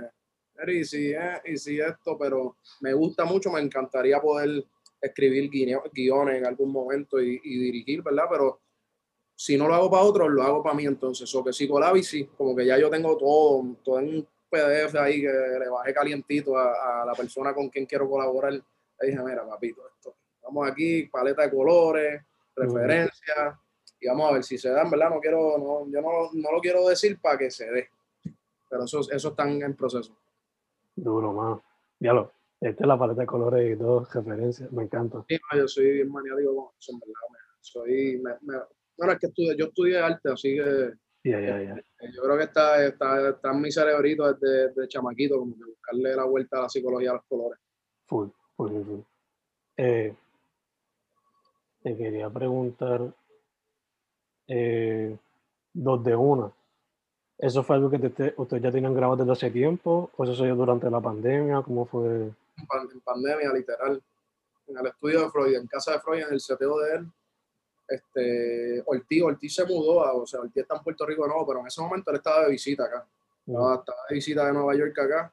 y si, eh, y si esto, pero me gusta mucho, me encantaría poder escribir guiones en algún momento y, y dirigir, ¿verdad? Pero si no lo hago para otros, lo hago para mí entonces. O que si con la bici, como que ya yo tengo todo, todo en un PDF ahí que le bajé calientito a, a la persona con quien quiero colaborar. Le dije, mira, papito, esto, vamos aquí, paleta de colores, referencias, y vamos a ver si se dan, ¿verdad? No quiero, no, yo no, no lo quiero decir para que se dé. Pero eso, eso están en proceso. Duro, mano. Ya lo, esta es la paleta de colores y dos referencias, me encanta. Sí, yo soy bien maniático con eso, ¿verdad? Soy, me, me, bueno, es que estudié, yo estudié arte, así que yeah, yeah, yeah. yo creo que está, está, está en mi cerebrito desde, desde chamaquito, como que buscarle la vuelta a la psicología a los colores. Full, full, full. Eh, te quería preguntar, eh, dos de una. ¿Eso fue algo que te, ustedes ya tenían grabado desde hace tiempo? ¿O eso se dio durante la pandemia? ¿Cómo fue? En pandemia, literal. En el estudio de Freud, en casa de Freud, en el seteo de él, este, Ortiz, Ortiz se mudó, a, o sea, Ortiz está en Puerto Rico no, pero en ese momento él estaba de visita acá. Estaba, estaba de visita de Nueva York acá.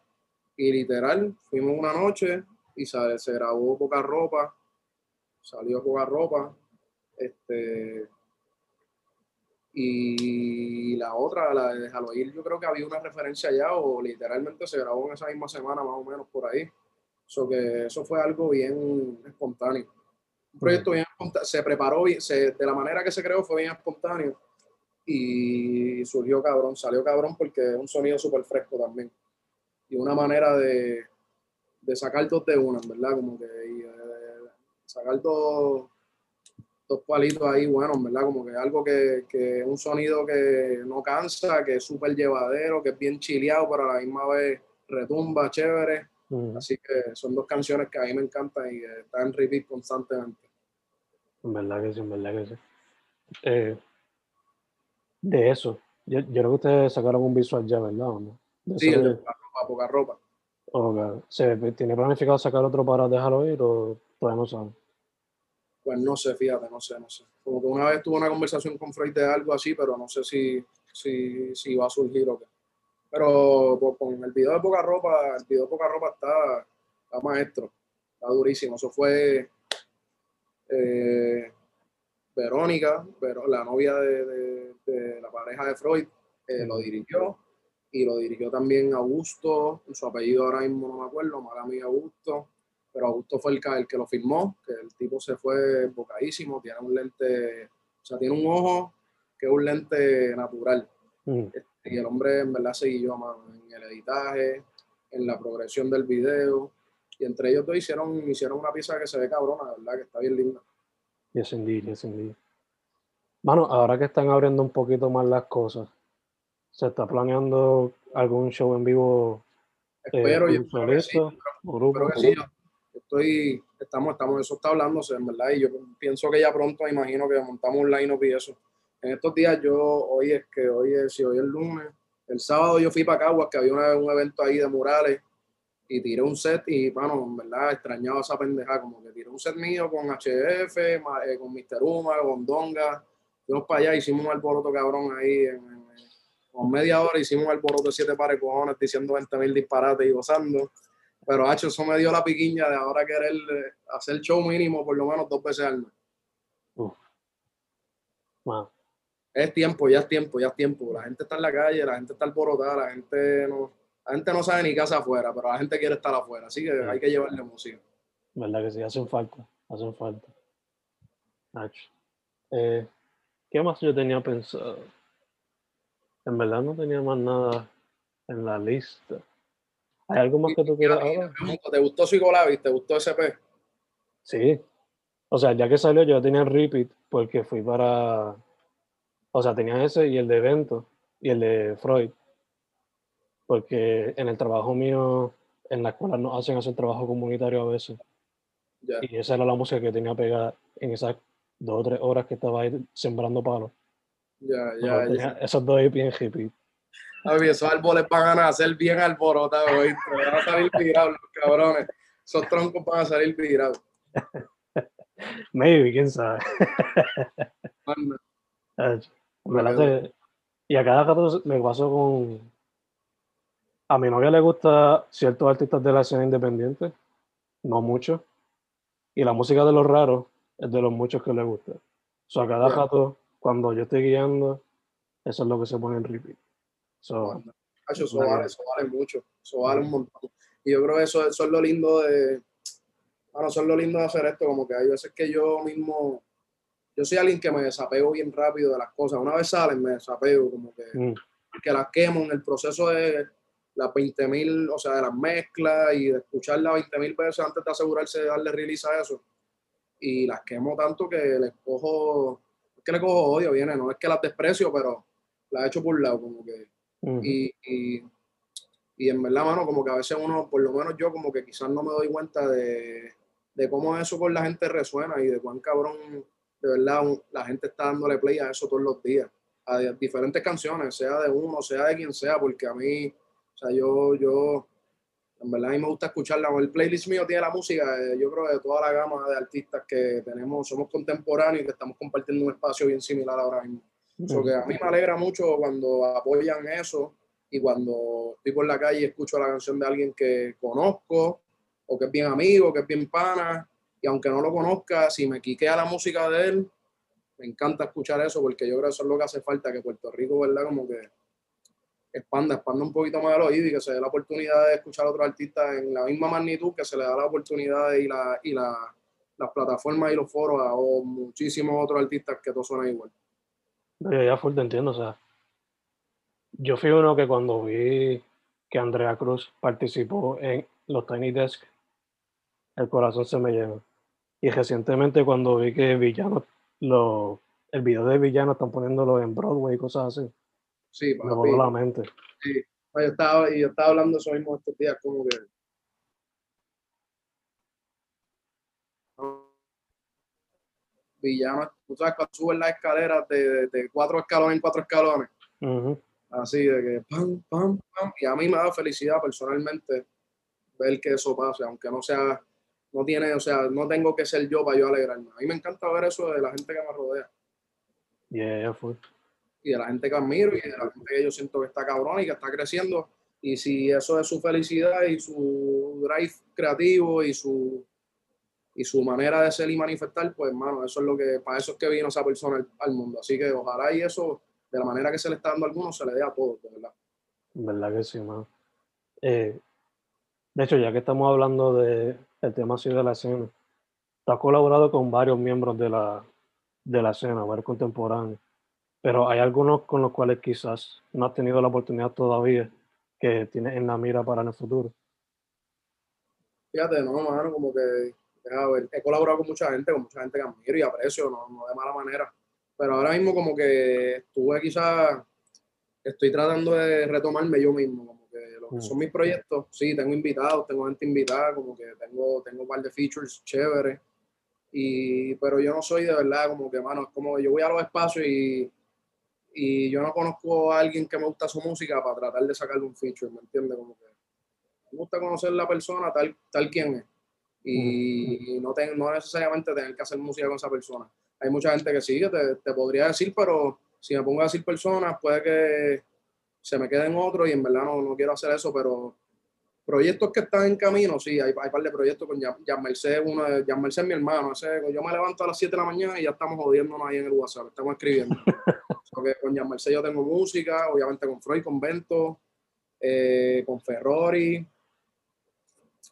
Y literal, fuimos una noche y se, se grabó poca ropa, salió poca ropa. Este, y la otra, la de Halloween, yo creo que había una referencia ya, o literalmente se grabó en esa misma semana, más o menos por ahí. So que eso fue algo bien espontáneo un proyecto bien se preparó bien, se, de la manera que se creó fue bien espontáneo y surgió cabrón, salió cabrón porque es un sonido súper fresco también y una manera de, de, sacar dos de una, ¿verdad? Como que y, eh, sacar dos, dos palitos ahí buenos, ¿verdad? Como que algo que, que un sonido que no cansa, que es súper llevadero, que es bien chileado, pero a la misma vez retumba, chévere. Así que son dos canciones que a mí me encantan y están en repeat constantemente. En verdad que sí, en verdad que sí. Eh, de eso, yo, yo, creo que ustedes sacaron un visual ya, ¿verdad? no? sí, de poca, poca ropa. Okay. ¿Se tiene planificado sacar otro para dejarlo ir o todavía no saben? Pues no sé, fíjate, no sé, no sé. Como que una vez tuve una conversación con Freud de algo así, pero no sé si, si, si va a surgir o qué. Pero pues, con el video de poca ropa, el video de poca ropa está, está maestro, está durísimo. Eso fue eh, Verónica, pero la novia de, de, la pareja de Freud, eh, lo dirigió y lo dirigió también Augusto, su apellido ahora mismo no me acuerdo, mala mía Augusto, pero Augusto fue el, el que lo filmó, que el tipo se fue bocadísimo, tiene un lente, o sea, tiene un ojo que es un lente natural. Mm. Y el hombre en verdad se guió en el editaje, en la progresión del video, y entre ellos dos hicieron, hicieron una pieza que se ve cabrona, ¿verdad? Que está bien linda. Yes, indeed, yes, indeed. Mano, ahora que están abriendo un poquito más las cosas, ¿se está planeando algún show en vivo? Eh, espero, yo espero que sí. Grupo, que sí. Estoy, estamos, estamos, eso está hablándose, en verdad, y yo pienso que ya pronto, me imagino que montamos un line-up y eso. En estos días yo, hoy es que, hoy es, si hoy es el lunes, el sábado yo fui para Caguas, que había un evento ahí de murales, y tiré un set y, bueno, en verdad extrañaba esa pendeja, como que tiré un set mío con HF, eh, con Mr. Uma, con Donga, fuimos para allá, hicimos un alboroto cabrón ahí, en, con media hora hicimos un alboroto de siete pares cojones diciendo 20 mil disparates y gozando, pero hacho, eso me dio la piquiña de ahora querer eh, hacer show mínimo por lo menos dos veces al mes. Wow. Es tiempo, ya es tiempo, ya es tiempo. La gente está en la calle, la gente está alborotada, la gente no la gente no sabe ni casa afuera, pero la gente quiere estar afuera, así que hay que llevarle música. ¿Verdad que sí? Hacen falta, hacen falta. Eh, ¿Qué más yo tenía pensado? En verdad no tenía más nada en la lista. ¿Hay algo más que tú quieras hablar? ¿Te gustó Psicolavis? ¿Te gustó SP? Sí. O sea, ya que salió yo tenía el repeat porque fui para... O sea, tenía ese y el de evento y el de Freud porque en el trabajo mío, en la escuela nos hacen hacer trabajo comunitario a veces. Y esa era la música que tenía pegada en esas dos o tres horas que estaba ahí sembrando palos. Ya, ya, ya. Esos dos ahí bien hippie. Ay, esos árboles van a ser bien alborotados. Van a salir virados, los cabrones. Esos troncos van a salir virados. Maybe, quién sabe. Y a cada rato me pasó con. A mi novia le gusta ciertos artistas de la escena independiente, no mucho. Y la música de los raros es de los muchos que le gusta. O sea, a cada rato, cuando yo estoy guiando, eso es lo que se pone en repeat. So, eso, vale, eso vale mucho, eso vale un montón. Y yo creo que eso, eso es lo lindo de, bueno, eso es lo lindo de hacer esto, como que hay veces que yo mismo, yo soy alguien que me desapego bien rápido de las cosas. Una vez salen, me desapego, como que, mm. que las quemo en el proceso de las 20 mil, o sea, de las mezclas y de escucharlas 20 mil veces antes de asegurarse de darle release a eso. Y las quemo tanto que les cojo, es que le cojo odio, viene, no es que las desprecio, pero las he hecho por un lado, como que. Y, y, en verdad, mano, como que a veces uno, por lo menos yo, como que quizás no me doy cuenta de, de cómo eso con la gente resuena y de cuán cabrón, de verdad, la gente está dándole play a eso todos los días, a diferentes canciones, sea de uno, sea de quien sea, porque a mí, o sea, yo, yo, en verdad a mí me gusta escucharla. El playlist mío tiene la música, eh, yo creo, de toda la gama de artistas que tenemos, somos contemporáneos y que estamos compartiendo un espacio bien similar ahora mismo. Que a mí me alegra mucho cuando apoyan eso y cuando estoy por la calle y escucho la canción de alguien que conozco o que es bien amigo, que es bien pana, y aunque no lo conozca, si me quiquea la música de él, me encanta escuchar eso porque yo creo que eso es lo que hace falta, que Puerto Rico, ¿verdad? Como que expanda, expanda un poquito más el oído y que se dé la oportunidad de escuchar a otros artistas en la misma magnitud que se le da la oportunidad y, la, y la, las plataformas y los foros a muchísimos otros artistas que todos suenan igual. Yo ya fuerte entiendo, o sea, yo fui uno que cuando vi que Andrea Cruz participó en los Tiny Desk el corazón se me llena. Y recientemente cuando vi que Villano, lo, el video de Villano están poniéndolo en Broadway y cosas así. Sí, me voló la mente. Sí, yo estaba, yo estaba hablando eso mismo estos días, como que Villano, tú sabes, cuando subes las escaleras de, de, cuatro escalones en cuatro escalones, así de que pam, pam, pam, y a mí me da felicidad personalmente ver que eso pase, aunque no sea no tiene, o sea, no tengo que ser yo para yo alegrarme. A mí me encanta ver eso de la gente que me rodea. Yeah, Y de la gente que admiro y de la gente que yo siento que está cabrón y que está creciendo. Y si eso es su felicidad y su drive creativo y su, y su manera de ser y manifestar, pues, hermano, eso es lo que, para eso es que vino esa persona al, mundo. Así que ojalá y eso, de la manera que se le está dando a algunos, se le dé a todos, de verdad. Verdad que sí, hermano. Eh, de hecho, ya que estamos hablando de, el tema así de la escena. Tú has colaborado con varios miembros de la, de la escena, varios contemporáneos, pero hay algunos con los cuales quizás no has tenido la oportunidad todavía que tienes en la mira para el futuro. Fíjate, no, mano, como que he colaborado con mucha gente, con mucha gente que admiro y aprecio, no, no de mala manera, pero ahora mismo como que estuve quizás, estoy tratando de retomarme yo mismo, son mis proyectos, sí, tengo invitados, tengo gente invitada, como que tengo, tengo un par de features chéveres, y, pero yo no soy de verdad como que, mano, es como yo voy a los espacios y, y yo no conozco a alguien que me gusta su música para tratar de sacarle un feature, ¿me entiendes? Como que me gusta conocer la persona tal, tal quien es y, no, no necesariamente tener que hacer música con esa persona. Hay mucha gente que sí, te, te podría decir, pero si me pongo a decir personas, puede que se me queda en otro y en verdad no, no quiero hacer eso, pero proyectos que están en camino, sí, hay, hay par de proyectos con Jan Merced, uno de Jan Merced mi hermano, yo me levanto a las 7 de la mañana y ya estamos jodiéndonos ahí en el WhatsApp, estamos escribiendo. (laughs) Porque con Jan Merced yo tengo música, obviamente con Freud, con Bento, eh, con Ferrori,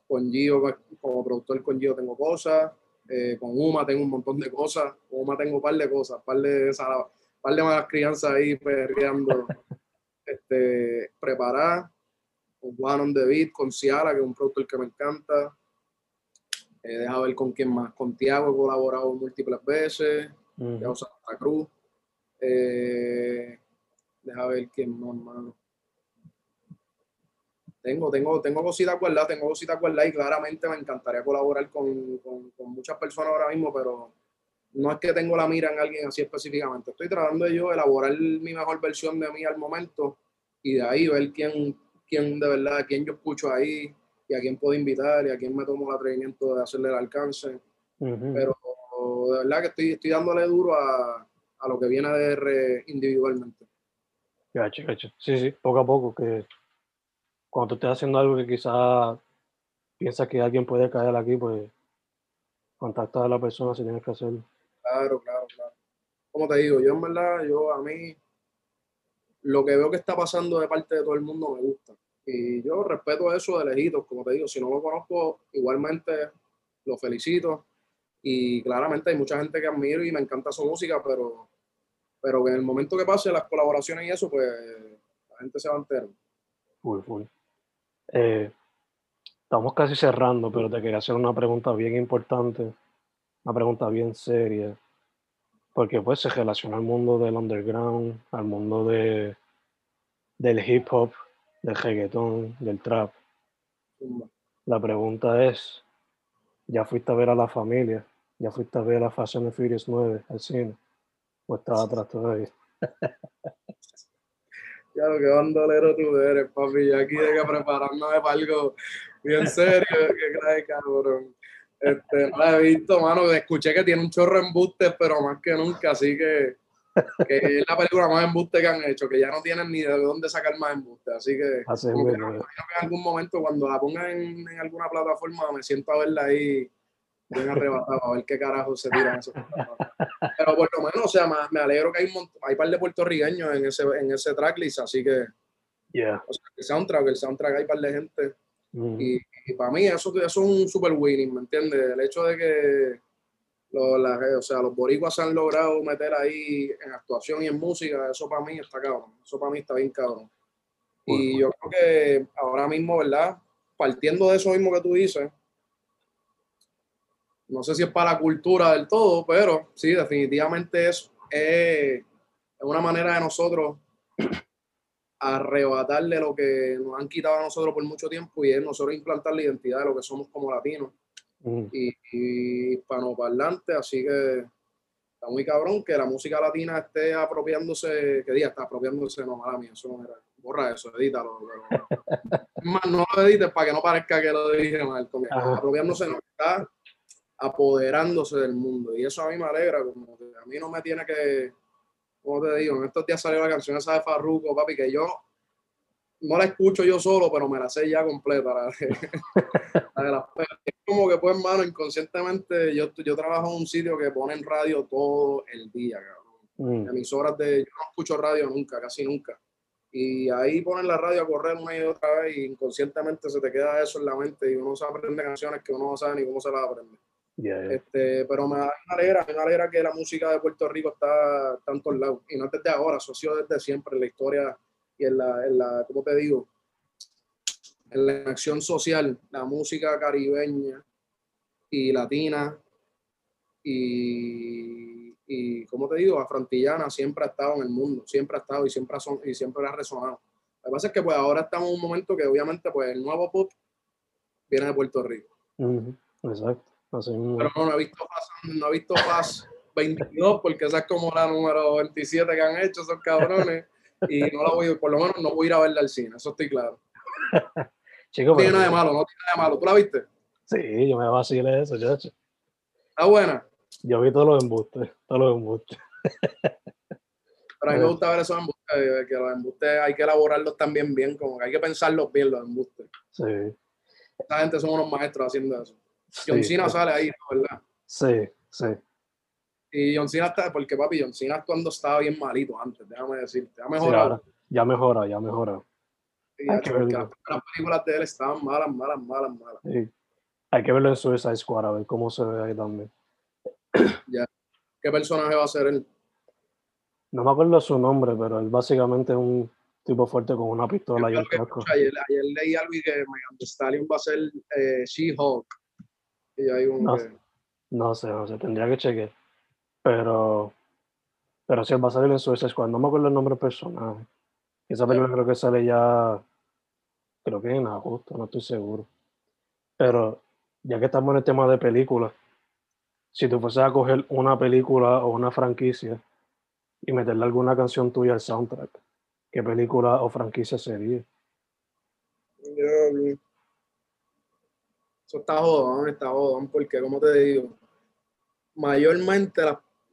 con Gio, como productor con Gio tengo cosas, eh, con Uma tengo un montón de cosas, con Uma tengo un par de cosas, un par de, par de malas crianzas ahí perreando (laughs) este, preparar, con Juan on the Beat, con Ciara, que es un productor que me encanta. Eh, deja ver con quién más. Con Tiago he colaborado múltiples veces. Uh Santa Cruz. Eh, deja ver quién más, hermano. Tengo, tengo, tengo cositas guardadas, tengo cositas guardadas y claramente me encantaría colaborar con, con, con muchas personas ahora mismo, pero no es que tengo la mira en alguien así específicamente. Estoy tratando de yo elaborar mi mejor versión de mí al momento y de ahí ver quién, quién de verdad, quién yo escucho ahí y a quién puedo invitar y a quién me tomo el atrevimiento de hacerle el alcance. Pero de verdad que estoy, estoy dándole duro a, a lo que viene de R individualmente. Gacho, gacho. Sí, sí, poco a poco, que cuando tú estés haciendo algo que quizás piensas que alguien puede caer aquí, pues contacta a la persona si tienes que hacerlo. Claro, claro, claro. Como te digo, yo en verdad, yo a mí, lo que veo que está pasando de parte de todo el mundo me gusta. Y yo respeto eso de lejitos, como te digo, si no lo conozco, igualmente lo felicito. Y claramente hay mucha gente que admiro y me encanta su música, pero, pero en el momento que pase las colaboraciones y eso, pues la gente se va a enterar. Full, full. Eh, estamos casi cerrando, pero te quería hacer una pregunta bien importante, una pregunta bien seria, porque pues se relaciona al mundo del underground, al mundo de, del hip hop, del reggaetón, del trap. La pregunta es, ¿ya fuiste a ver a la familia? ¿Ya fuiste a ver a Fast and Furious 9 al cine? ¿O estás atrás todavía? (laughs) Ya lo que bandolero tú eres, papi. Yo aquí de que preparándome para algo bien serio, (laughs) que crees, cabrón. Este, no la he visto, mano. Escuché que tiene un chorro de embustes, pero más que nunca, así que, que es la película más embuste que han hecho, que ya no tienen ni de dónde sacar más embustes. Así que, Así como que imagino en algún momento, cuando la pongan en, en alguna plataforma, me siento a verla ahí bien arrebatado, a ver qué carajo se tiran esos Pero por lo menos, o sea, me, me alegro que hay un hay par de puertorriqueños en ese, en ese tracklist, así que, Yeah. o sea, el soundtrack, el soundtrack hay par de gente. Mm. Y, y para mí eso, eso es un super winning, ¿me entiendes? El hecho de que los, la- o sea, los boricuas se han logrado meter ahí en actuación y en música, eso para mí está cabrón. Eso para mí está bien cabrón. Y yo creo que ahora mismo, ¿verdad? Partiendo de eso mismo que tú dices, no sé si es para la cultura del todo, pero sí, definitivamente es, es una manera de nosotros arrebatarle lo que nos han quitado a nosotros por mucho tiempo y es nosotros implantar la identidad de lo que somos como latinos Mm. y, y hispanoparlantes, así que está muy cabrón que la música latina esté apropiándose, que diga, está apropiándose, no, mala mía, eso no era, borra eso, edítalo, pero, (laughs) más, no lo edites para que no parezca que lo dije mal, apropiándose no, está apoderándose del mundo, y eso a mí me alegra, como que a mí no me tiene que, como te digo, en estos días salió la canción esa de Farruko, papi, que yo no la escucho yo solo, pero me la sé ya completa, la de, (laughs) la de las. Es como que, pues, hermano, inconscientemente, yo, yo trabajo en un sitio que pone en radio todo el día, cabrón. Mm. Emisoras de, yo no escucho radio nunca, casi nunca. Y ahí ponen la radio a correr una y otra vez y inconscientemente se te queda eso en la mente y uno se aprende canciones que uno no sabe ni cómo se las aprende. Yeah, yeah. Este, pero me, alegra, me alegra que la música de Puerto Rico está, en todos lados. Y no es desde ahora, asoció desde siempre en la historia y en la, en la, ¿cómo te digo? En la acción social, la música caribeña y latina y, y ¿cómo te digo? Afrontillana siempre ha estado en el mundo, siempre ha estado y siempre ha, son- y siempre ha resonado. Lo que pasa es que pues ahora estamos en un momento que obviamente pues el nuevo pop viene de Puerto Rico. Exacto. Así. Pero no, no he visto Fast, no he visto Fast 22 porque esa es como la número 27 que han hecho esos cabrones y no la voy, por lo menos no voy a ir a verla al cine, eso estoy claro. (laughs) Chico, No tiene nada de malo, no tiene nada de malo. ¿Tú la viste? Sí, yo me vacilé eso, chacho. Está buena, Yo vi todos los embustes, todos los embustes. (laughs) pero a mí me gusta ver esos embustes, que los embustes hay que elaborarlos también bien, como que hay que pensarlos bien los embustes. Sí. Esta gente son unos maestros haciendo eso. Sí, John Cena sí, sale ahí, ¿verdad? Sí, sí. Y John Cena está, porque papi, John Cena actuando estaba bien malito antes, déjame decirte, ha mejorado. ya mejora, ya mejora. Hay que verlo. las primeras películas de él estaban malas, malas, malas, malas. Sí. Hay que verlo en Suicide Squad, a ver cómo se ve ahí también. (coughs) ¿Qué personaje va a ser él? No me acuerdo su nombre, pero él básicamente es un tipo fuerte con una pistola y un casco. ayer, ayer leí algo y que Megan Stallion va a ser eh, She-Hulk. Y No que, sé. No sé, no sé, tendría que chequear. Pero, pero sí, va a salir en Suicide Squad. No me acuerdo el nombre del personaje. Esa película creo que sale ya, creo que en agosto, no estoy seguro. Pero ya que estamos en el tema de películas, si tú fueses a coger una película o una franquicia y meterle alguna canción tuya al soundtrack, ¿qué película o franquicia sería? diablo. Eso está jodón, está jodón, porque como te digo, mayormente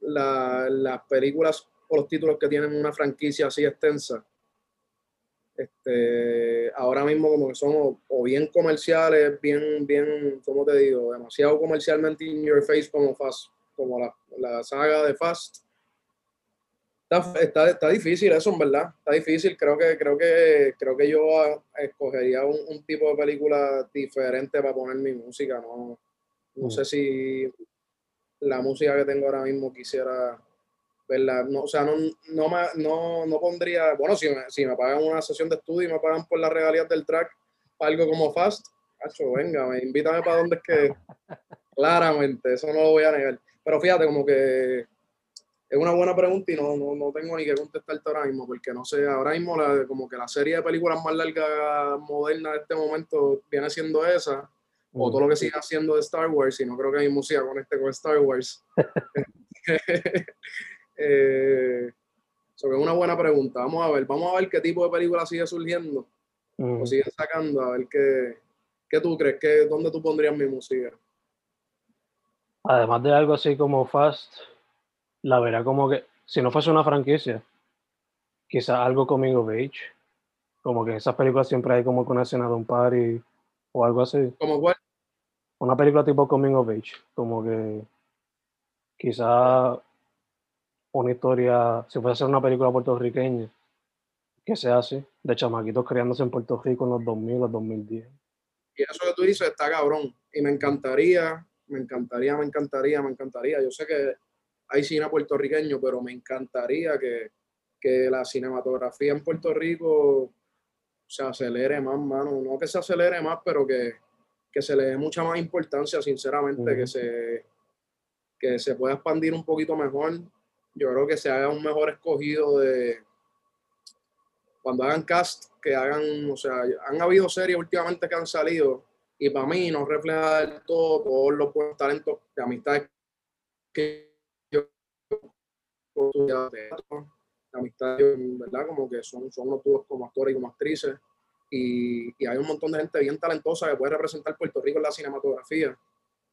las, las películas o los títulos que tienen una franquicia así extensa, este, ahora mismo como que son o, bien comerciales, bien, bien, ¿cómo te digo? Demasiado comercialmente in your face como Fast, como la, la saga de Fast. Está, está, está, difícil eso, en verdad. Está difícil. Creo que, creo que, creo que yo escogería un, un tipo de película diferente para poner mi música. No, no mm. sé si la música que tengo ahora mismo quisiera verla. No, o sea, no, no, no, no pondría, bueno, si me, si me pagan una sesión de estudio y me pagan por las regalías del track, algo como Fast, cacho, venga, me invítame para donde es que, claramente, eso no lo voy a negar. Pero fíjate, como que es una buena pregunta y no, no, no tengo ni que contestarte ahora mismo, porque no sé, ahora mismo la, como que la serie de películas más largas modernas de este momento viene siendo esa, o todo lo que siga haciendo de Star Wars, y no creo que mi música conecte con Star Wars. (laughs) Eh, es una buena pregunta. Vamos a ver, vamos a ver qué tipo de película sigue surgiendo o sigue sacando, a ver qué, qué tú crees, que, dónde tú pondrías mi música. Además de algo así como Fast, la verá como que, si no fuese una franquicia, quizás algo coming of age, como que en esas películas siempre hay como que una escena de un party o algo así. ¿Como cuál? Una película tipo coming of age, como que quizás una historia, si fuese a ser una película puertorriqueña, que sea así, de chamaquitos criándose en Puerto Rico en los 2000, los 2010. Y eso que tú dices está cabrón. Y me encantaría, me encantaría, me encantaría, me encantaría. Yo sé que hay cine puertorriqueño, pero me encantaría que, que la cinematografía en Puerto Rico se acelere más, mano. No que se acelere más, pero que, que se le dé mucha más importancia, sinceramente, que, se, que se pueda expandir un poquito mejor yo creo que se haga un mejor escogido de cuando hagan cast, que hagan, o sea, han habido series últimamente que han salido y para mí no refleja del todo todos los buenos talentos de amistades que de amistades, ¿verdad? Como que son, son unos como actores y como actrices. Y, y, hay un montón de gente bien talentosa que puede representar Puerto Rico en la cinematografía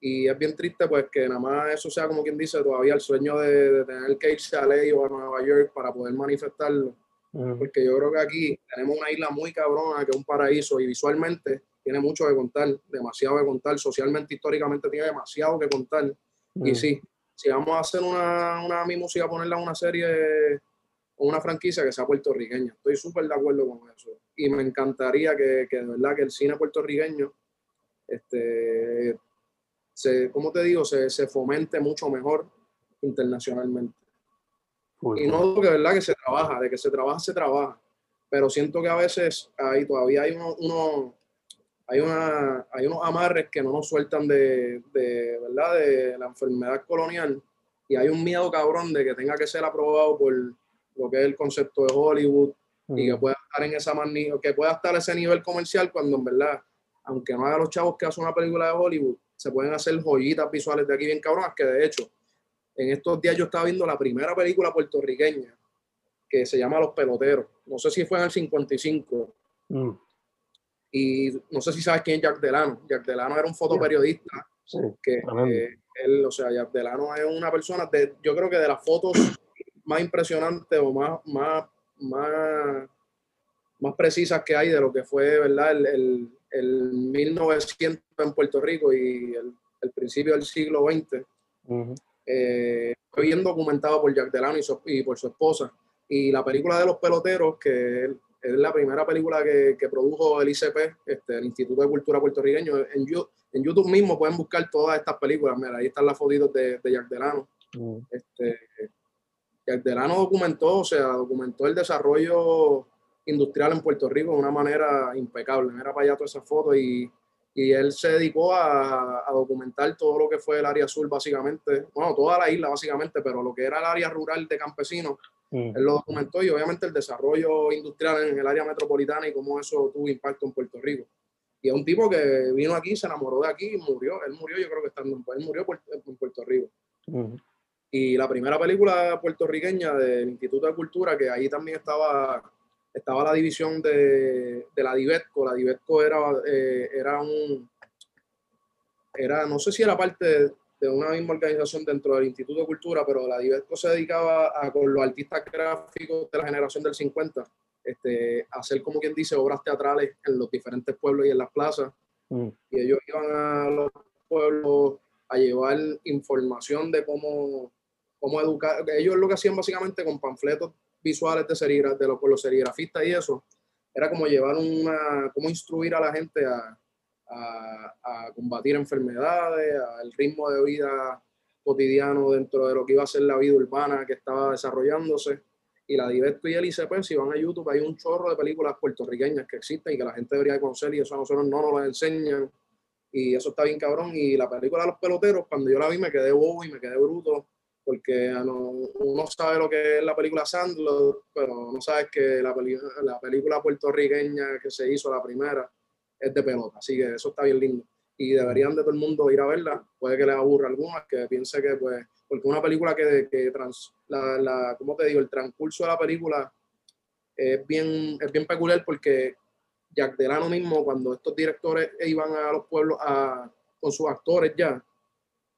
y es bien triste pues que nada más eso sea como quien dice todavía el sueño de, tener que irse a Ley o a Nueva York para poder manifestarlo. Porque yo creo que aquí tenemos una isla muy cabrona, que es un paraíso y visualmente tiene mucho que contar, demasiado que contar, socialmente, históricamente tiene demasiado que contar. Y sí, si vamos a hacer una, una mi música, ponerla en una serie o una franquicia que sea puertorriqueña, estoy súper de acuerdo con eso. Y me encantaría que, que de verdad que el cine puertorriqueño este, se, como te digo, se, se fomente mucho mejor internacionalmente. y no que verdad que se trabaja, de que se trabaja, se trabaja. Pero siento que a veces ahí todavía hay uno, hay, una, hay unos amarres que no nos sueltan de, de, ¿verdad? de la enfermedad colonial y hay un miedo cabrón de que tenga que ser aprobado por lo que es el concepto de Hollywood y que pueda estar en esa que pueda estar a ese nivel comercial cuando en verdad, aunque no haga los chavos que hacen una película de Hollywood, se pueden hacer joyitas visuales de aquí bien cabronas, que de hecho, en estos días yo estaba viendo la primera película puertorriqueña que se llama Los Peloteros. No sé si fue en el 55. Mm. Y no sé si sabes quién es Jack Delano. Jack Delano era un fotoperiodista. que eh, él, o sea, Jack Delano es una persona, de, yo creo que de las fotos más impresionantes o más, más, más, más precisas que hay de lo que fue, ¿verdad? el, el 1900 en Puerto Rico y el, principio del siglo XX. Eh, fue bien documentado por Jack Delano y, por su esposa. Y la película de los peloteros, que es la primera película que, produjo el ICP, este, el Instituto de Cultura Puertorriqueño. En, en, YouTube mismo pueden buscar todas estas películas. Mira, ahí están las fotitos de, de Jack Delano. este, Jack Delano documentó, o sea, documentó el desarrollo industrial en Puerto Rico de una manera impecable. Era para allá todas esas fotos y, y él se dedicó a, a, documentar todo lo que fue el área sur básicamente, bueno, toda la isla básicamente, pero lo que era el área rural de campesinos, mm. él lo documentó y obviamente el desarrollo industrial en el área metropolitana y cómo eso tuvo impacto en Puerto Rico. Y es un tipo que vino aquí, se enamoró de aquí y murió. Él murió, yo creo que estando en, él murió en Puerto Rico. Mm. Y la primera película puertorriqueña del Instituto de Cultura, que ahí también estaba estaba la división de, de la Divetco. La Divetco era, eh, era un, era, no sé si era parte de una misma organización dentro del Instituto de Cultura, pero la Diverco se dedicaba a, con los artistas gráficos de la generación del 50, este, a hacer, como quien dice, obras teatrales en los diferentes pueblos y en las plazas. Mm. Y ellos iban a los pueblos a llevar información de cómo, cómo educar. Ellos lo que hacían básicamente con panfletos visuales de, serigra, de los, los serigrafistas y eso, era como llevar una, cómo instruir a la gente a, a, a combatir enfermedades, al ritmo de vida cotidiano dentro de lo que iba a ser la vida urbana que estaba desarrollándose. Y la Diverto y el ICP, si van a YouTube, hay un chorro de películas puertorriqueñas que existen y que la gente debería conocer y eso a nosotros no nos lo enseñan. Y eso está bien cabrón. Y la película los peloteros, cuando yo la vi me quedé bobo y me quedé bruto porque no, uno sabe lo que es la película Sandler, pero no sabes que la, la película puertorriqueña que se hizo, la primera, es de pelota, así que eso está bien lindo. Y deberían de todo el mundo ir a verla, puede que les aburra a algunas, que piense que pues, porque una película que, que trans, la, la, ¿cómo te digo? El transcurso de la película es bien, es bien peculiar porque Jack Delano mismo, cuando estos directores iban a los pueblos a, con sus actores ya,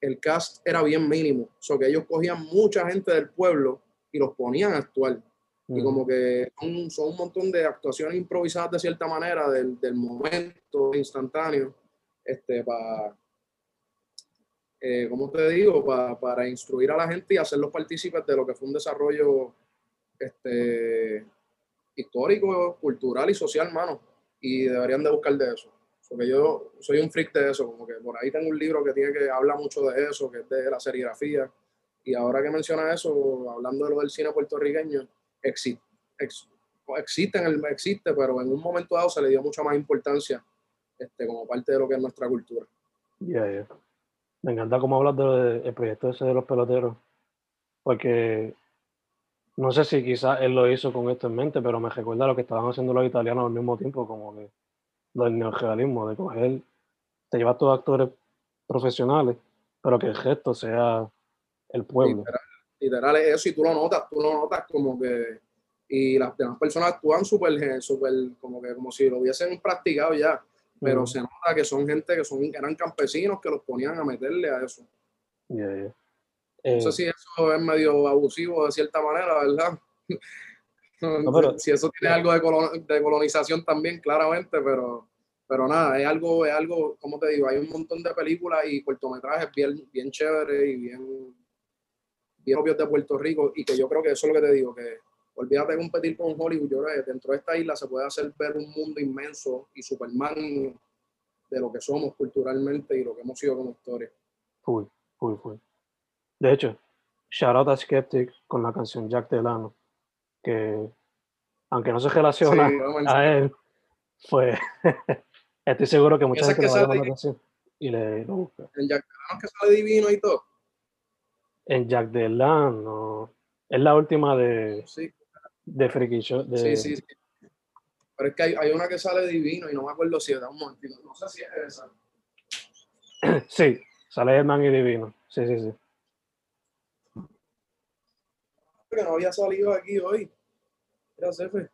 el cast era bien mínimo. O sea, que ellos cogían mucha gente del pueblo y los ponían a actuar. Y como que son, son un montón de actuaciones improvisadas de cierta manera del, del momento instantáneo, este, para, eh, ¿cómo te digo? Pa- para instruir a la gente y hacerlos partícipes de lo que fue un desarrollo este, histórico, cultural y social, mano. Y deberían de buscar de eso. Porque yo soy un freak de eso, como que por ahí tengo un libro que tiene que habla mucho de eso, que es de la serigrafía. Y ahora que menciona eso, hablando de lo del cine puertorriqueño, existe, ex- existe, en el, existe, pero en un momento dado se le dio mucha más importancia este, como parte de lo que es nuestra cultura. Ya. Me encanta cómo hablas del de, proyecto ese de los peloteros, porque no sé si quizás él lo hizo con esto en mente, pero me recuerda lo que estaban haciendo los italianos al mismo tiempo, como que del neorealismo, de coger, te llevas todos actores profesionales, pero que el gesto sea el pueblo. Literal, literal es eso, y tú lo notas, tú lo notas como que, y las demás personas actúan súper, súper, como que, como si lo hubiesen practicado ya, pero Ujú. se nota que son gente que son, eran campesinos que los ponían a meterle a eso. Ya. No Eh, sé si eso es medio abusivo de cierta manera, ¿verdad? No, (laughs) pero- si eso tiene algo de, colon- de colonización también, claramente, pero, pero nada, es algo, es algo, como te digo, hay un montón de películas y cortometrajes bien, bien chéveres y bien, bien propios de Puerto Rico y que yo creo que eso es lo que te digo, que olvídate de competir con Hollywood, yo creo que dentro de esta isla se puede hacer ver un mundo inmenso y superman de lo que somos culturalmente y lo que hemos sido como historia. Full, full, full. De hecho, shout out a Skeptic con la canción Jack Delano, que aunque no se relaciona Sí, vamos a él, pues (laughs) estoy seguro que mucha gente que va a la canción y le lo busca. En Jack Delano que sale divino y todo. En Jack Delano, es la última de, Sí, de Freaky Show. De, sí, sí, sí. Pero es que hay, hay una que sale divino y no me acuerdo si es un momentito. No sé si es esa. (clears throat) Sí, sale Herman y Divino. Sí, sí, sí. Que no había salido aquí hoy. Era Cefe.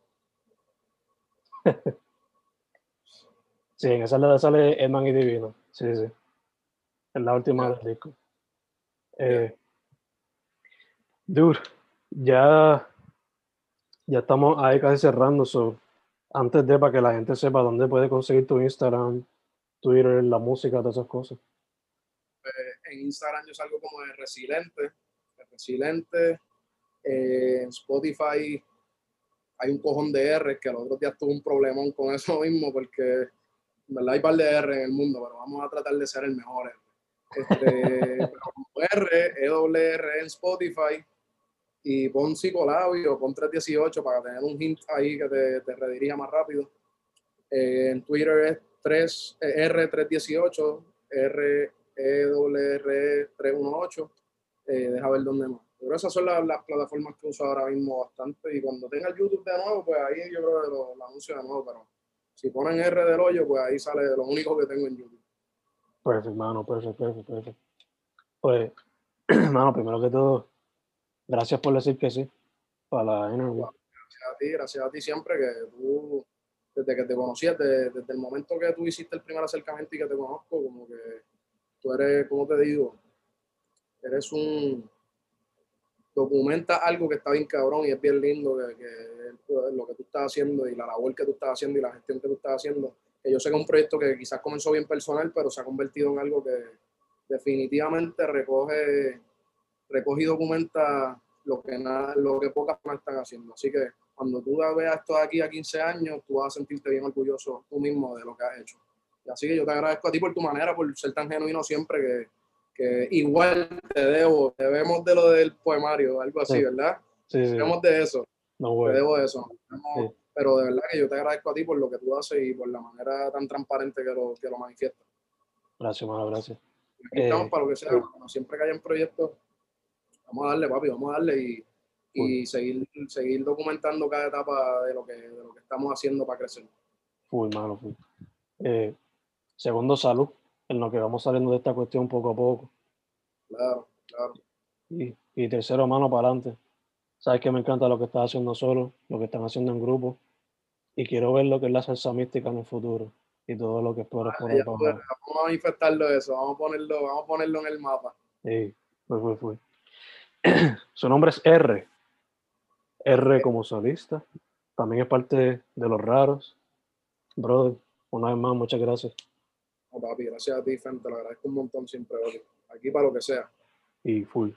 (laughs) Sí, en esa le sale Herman y Divino. Sí, sí. Es la última del disco. Eh, dude, ya, ya estamos ahí casi cerrando. So, antes de para que la gente sepa dónde puede conseguir tu Instagram, Twitter, la música, todas esas cosas. En Instagram yo salgo como de Resiliente. Eh, en Spotify hay un cojón de R que los otros días tuve un problemón con eso (laughs) mismo porque en verdad hay par de R en el mundo, pero vamos a tratar de ser el mejor R. Este, (laughs) R, EWR en Spotify y pon psicolabio, pon 318 para tener un hint ahí que te, te redirija más rápido. Eh, en Twitter es 3, eh, R318, R, EWR 318. Eh, deja ver dónde más. Pero esas son las, plataformas que uso ahora mismo bastante. Y cuando tenga el YouTube de nuevo, pues ahí yo creo que lo, anuncio de nuevo. Pero si ponen R del hoyo, pues ahí sale lo único que tengo en YouTube. Perfecto, mano, perfecto, perfecto, perfecto. Pues, mano, (clears throat) primero que todo, gracias por decir que sí para la. Gracias a ti, gracias a ti siempre que tú, desde que te conocí, desde, desde el momento que tú hiciste el primer acercamiento y que te conozco, como que tú eres, como te digo, eres un, documenta algo que está bien cabrón y es bien lindo que, que lo que tú estás haciendo y la labor que tú estás haciendo y la gestión que tú estás haciendo. Que yo sé que es un proyecto que quizás comenzó bien personal, pero se ha convertido en algo que definitivamente recoge, recoge y documenta lo que, nada, lo que pocas personas están haciendo. Así que cuando tú veas esto de aquí a 15 años, tú vas a sentirte bien orgulloso tú mismo de lo que has hecho. Y así que yo te agradezco a ti por tu manera, por ser tan genuino siempre que, que igual te debo, debemos de lo del poemario, algo así, ¿verdad? Sí, sí. Debemos de eso. No, Te güey. debo de eso. No, Sí. Pero de verdad que yo te agradezco a ti por lo que tú haces y por la manera tan transparente que lo, que lo manifiestas. Gracias, mano, gracias. Aquí Eh, estamos para lo que sea. sí. Como siempre que haya un proyecto, vamos a darle, papi, vamos a darle y, y seguir, seguir documentando cada etapa de lo que, de lo que estamos haciendo para crecer. Full, mano, full. Eh, segundo, salud, en lo que vamos saliendo de esta cuestión poco a poco. Claro, claro. Y, y tercero, mano, para adelante. Sabes que me encanta lo que estás haciendo solo, lo que están haciendo en grupo. Y quiero ver lo que es la salsa mística en el futuro. Y todo lo que esperas por Ya, para pues, vamos a manifestarlo eso, vamos a ponerlo, vamos a ponerlo en el mapa. Sí, fue, fue, fue. (clears throat) Su nombre es R. R como solista. También es parte de los raros. Brother, una vez más, muchas gracias. No, papi, gracias a ti, Fen, te lo agradezco un montón siempre. Aquí para lo que sea. Y full.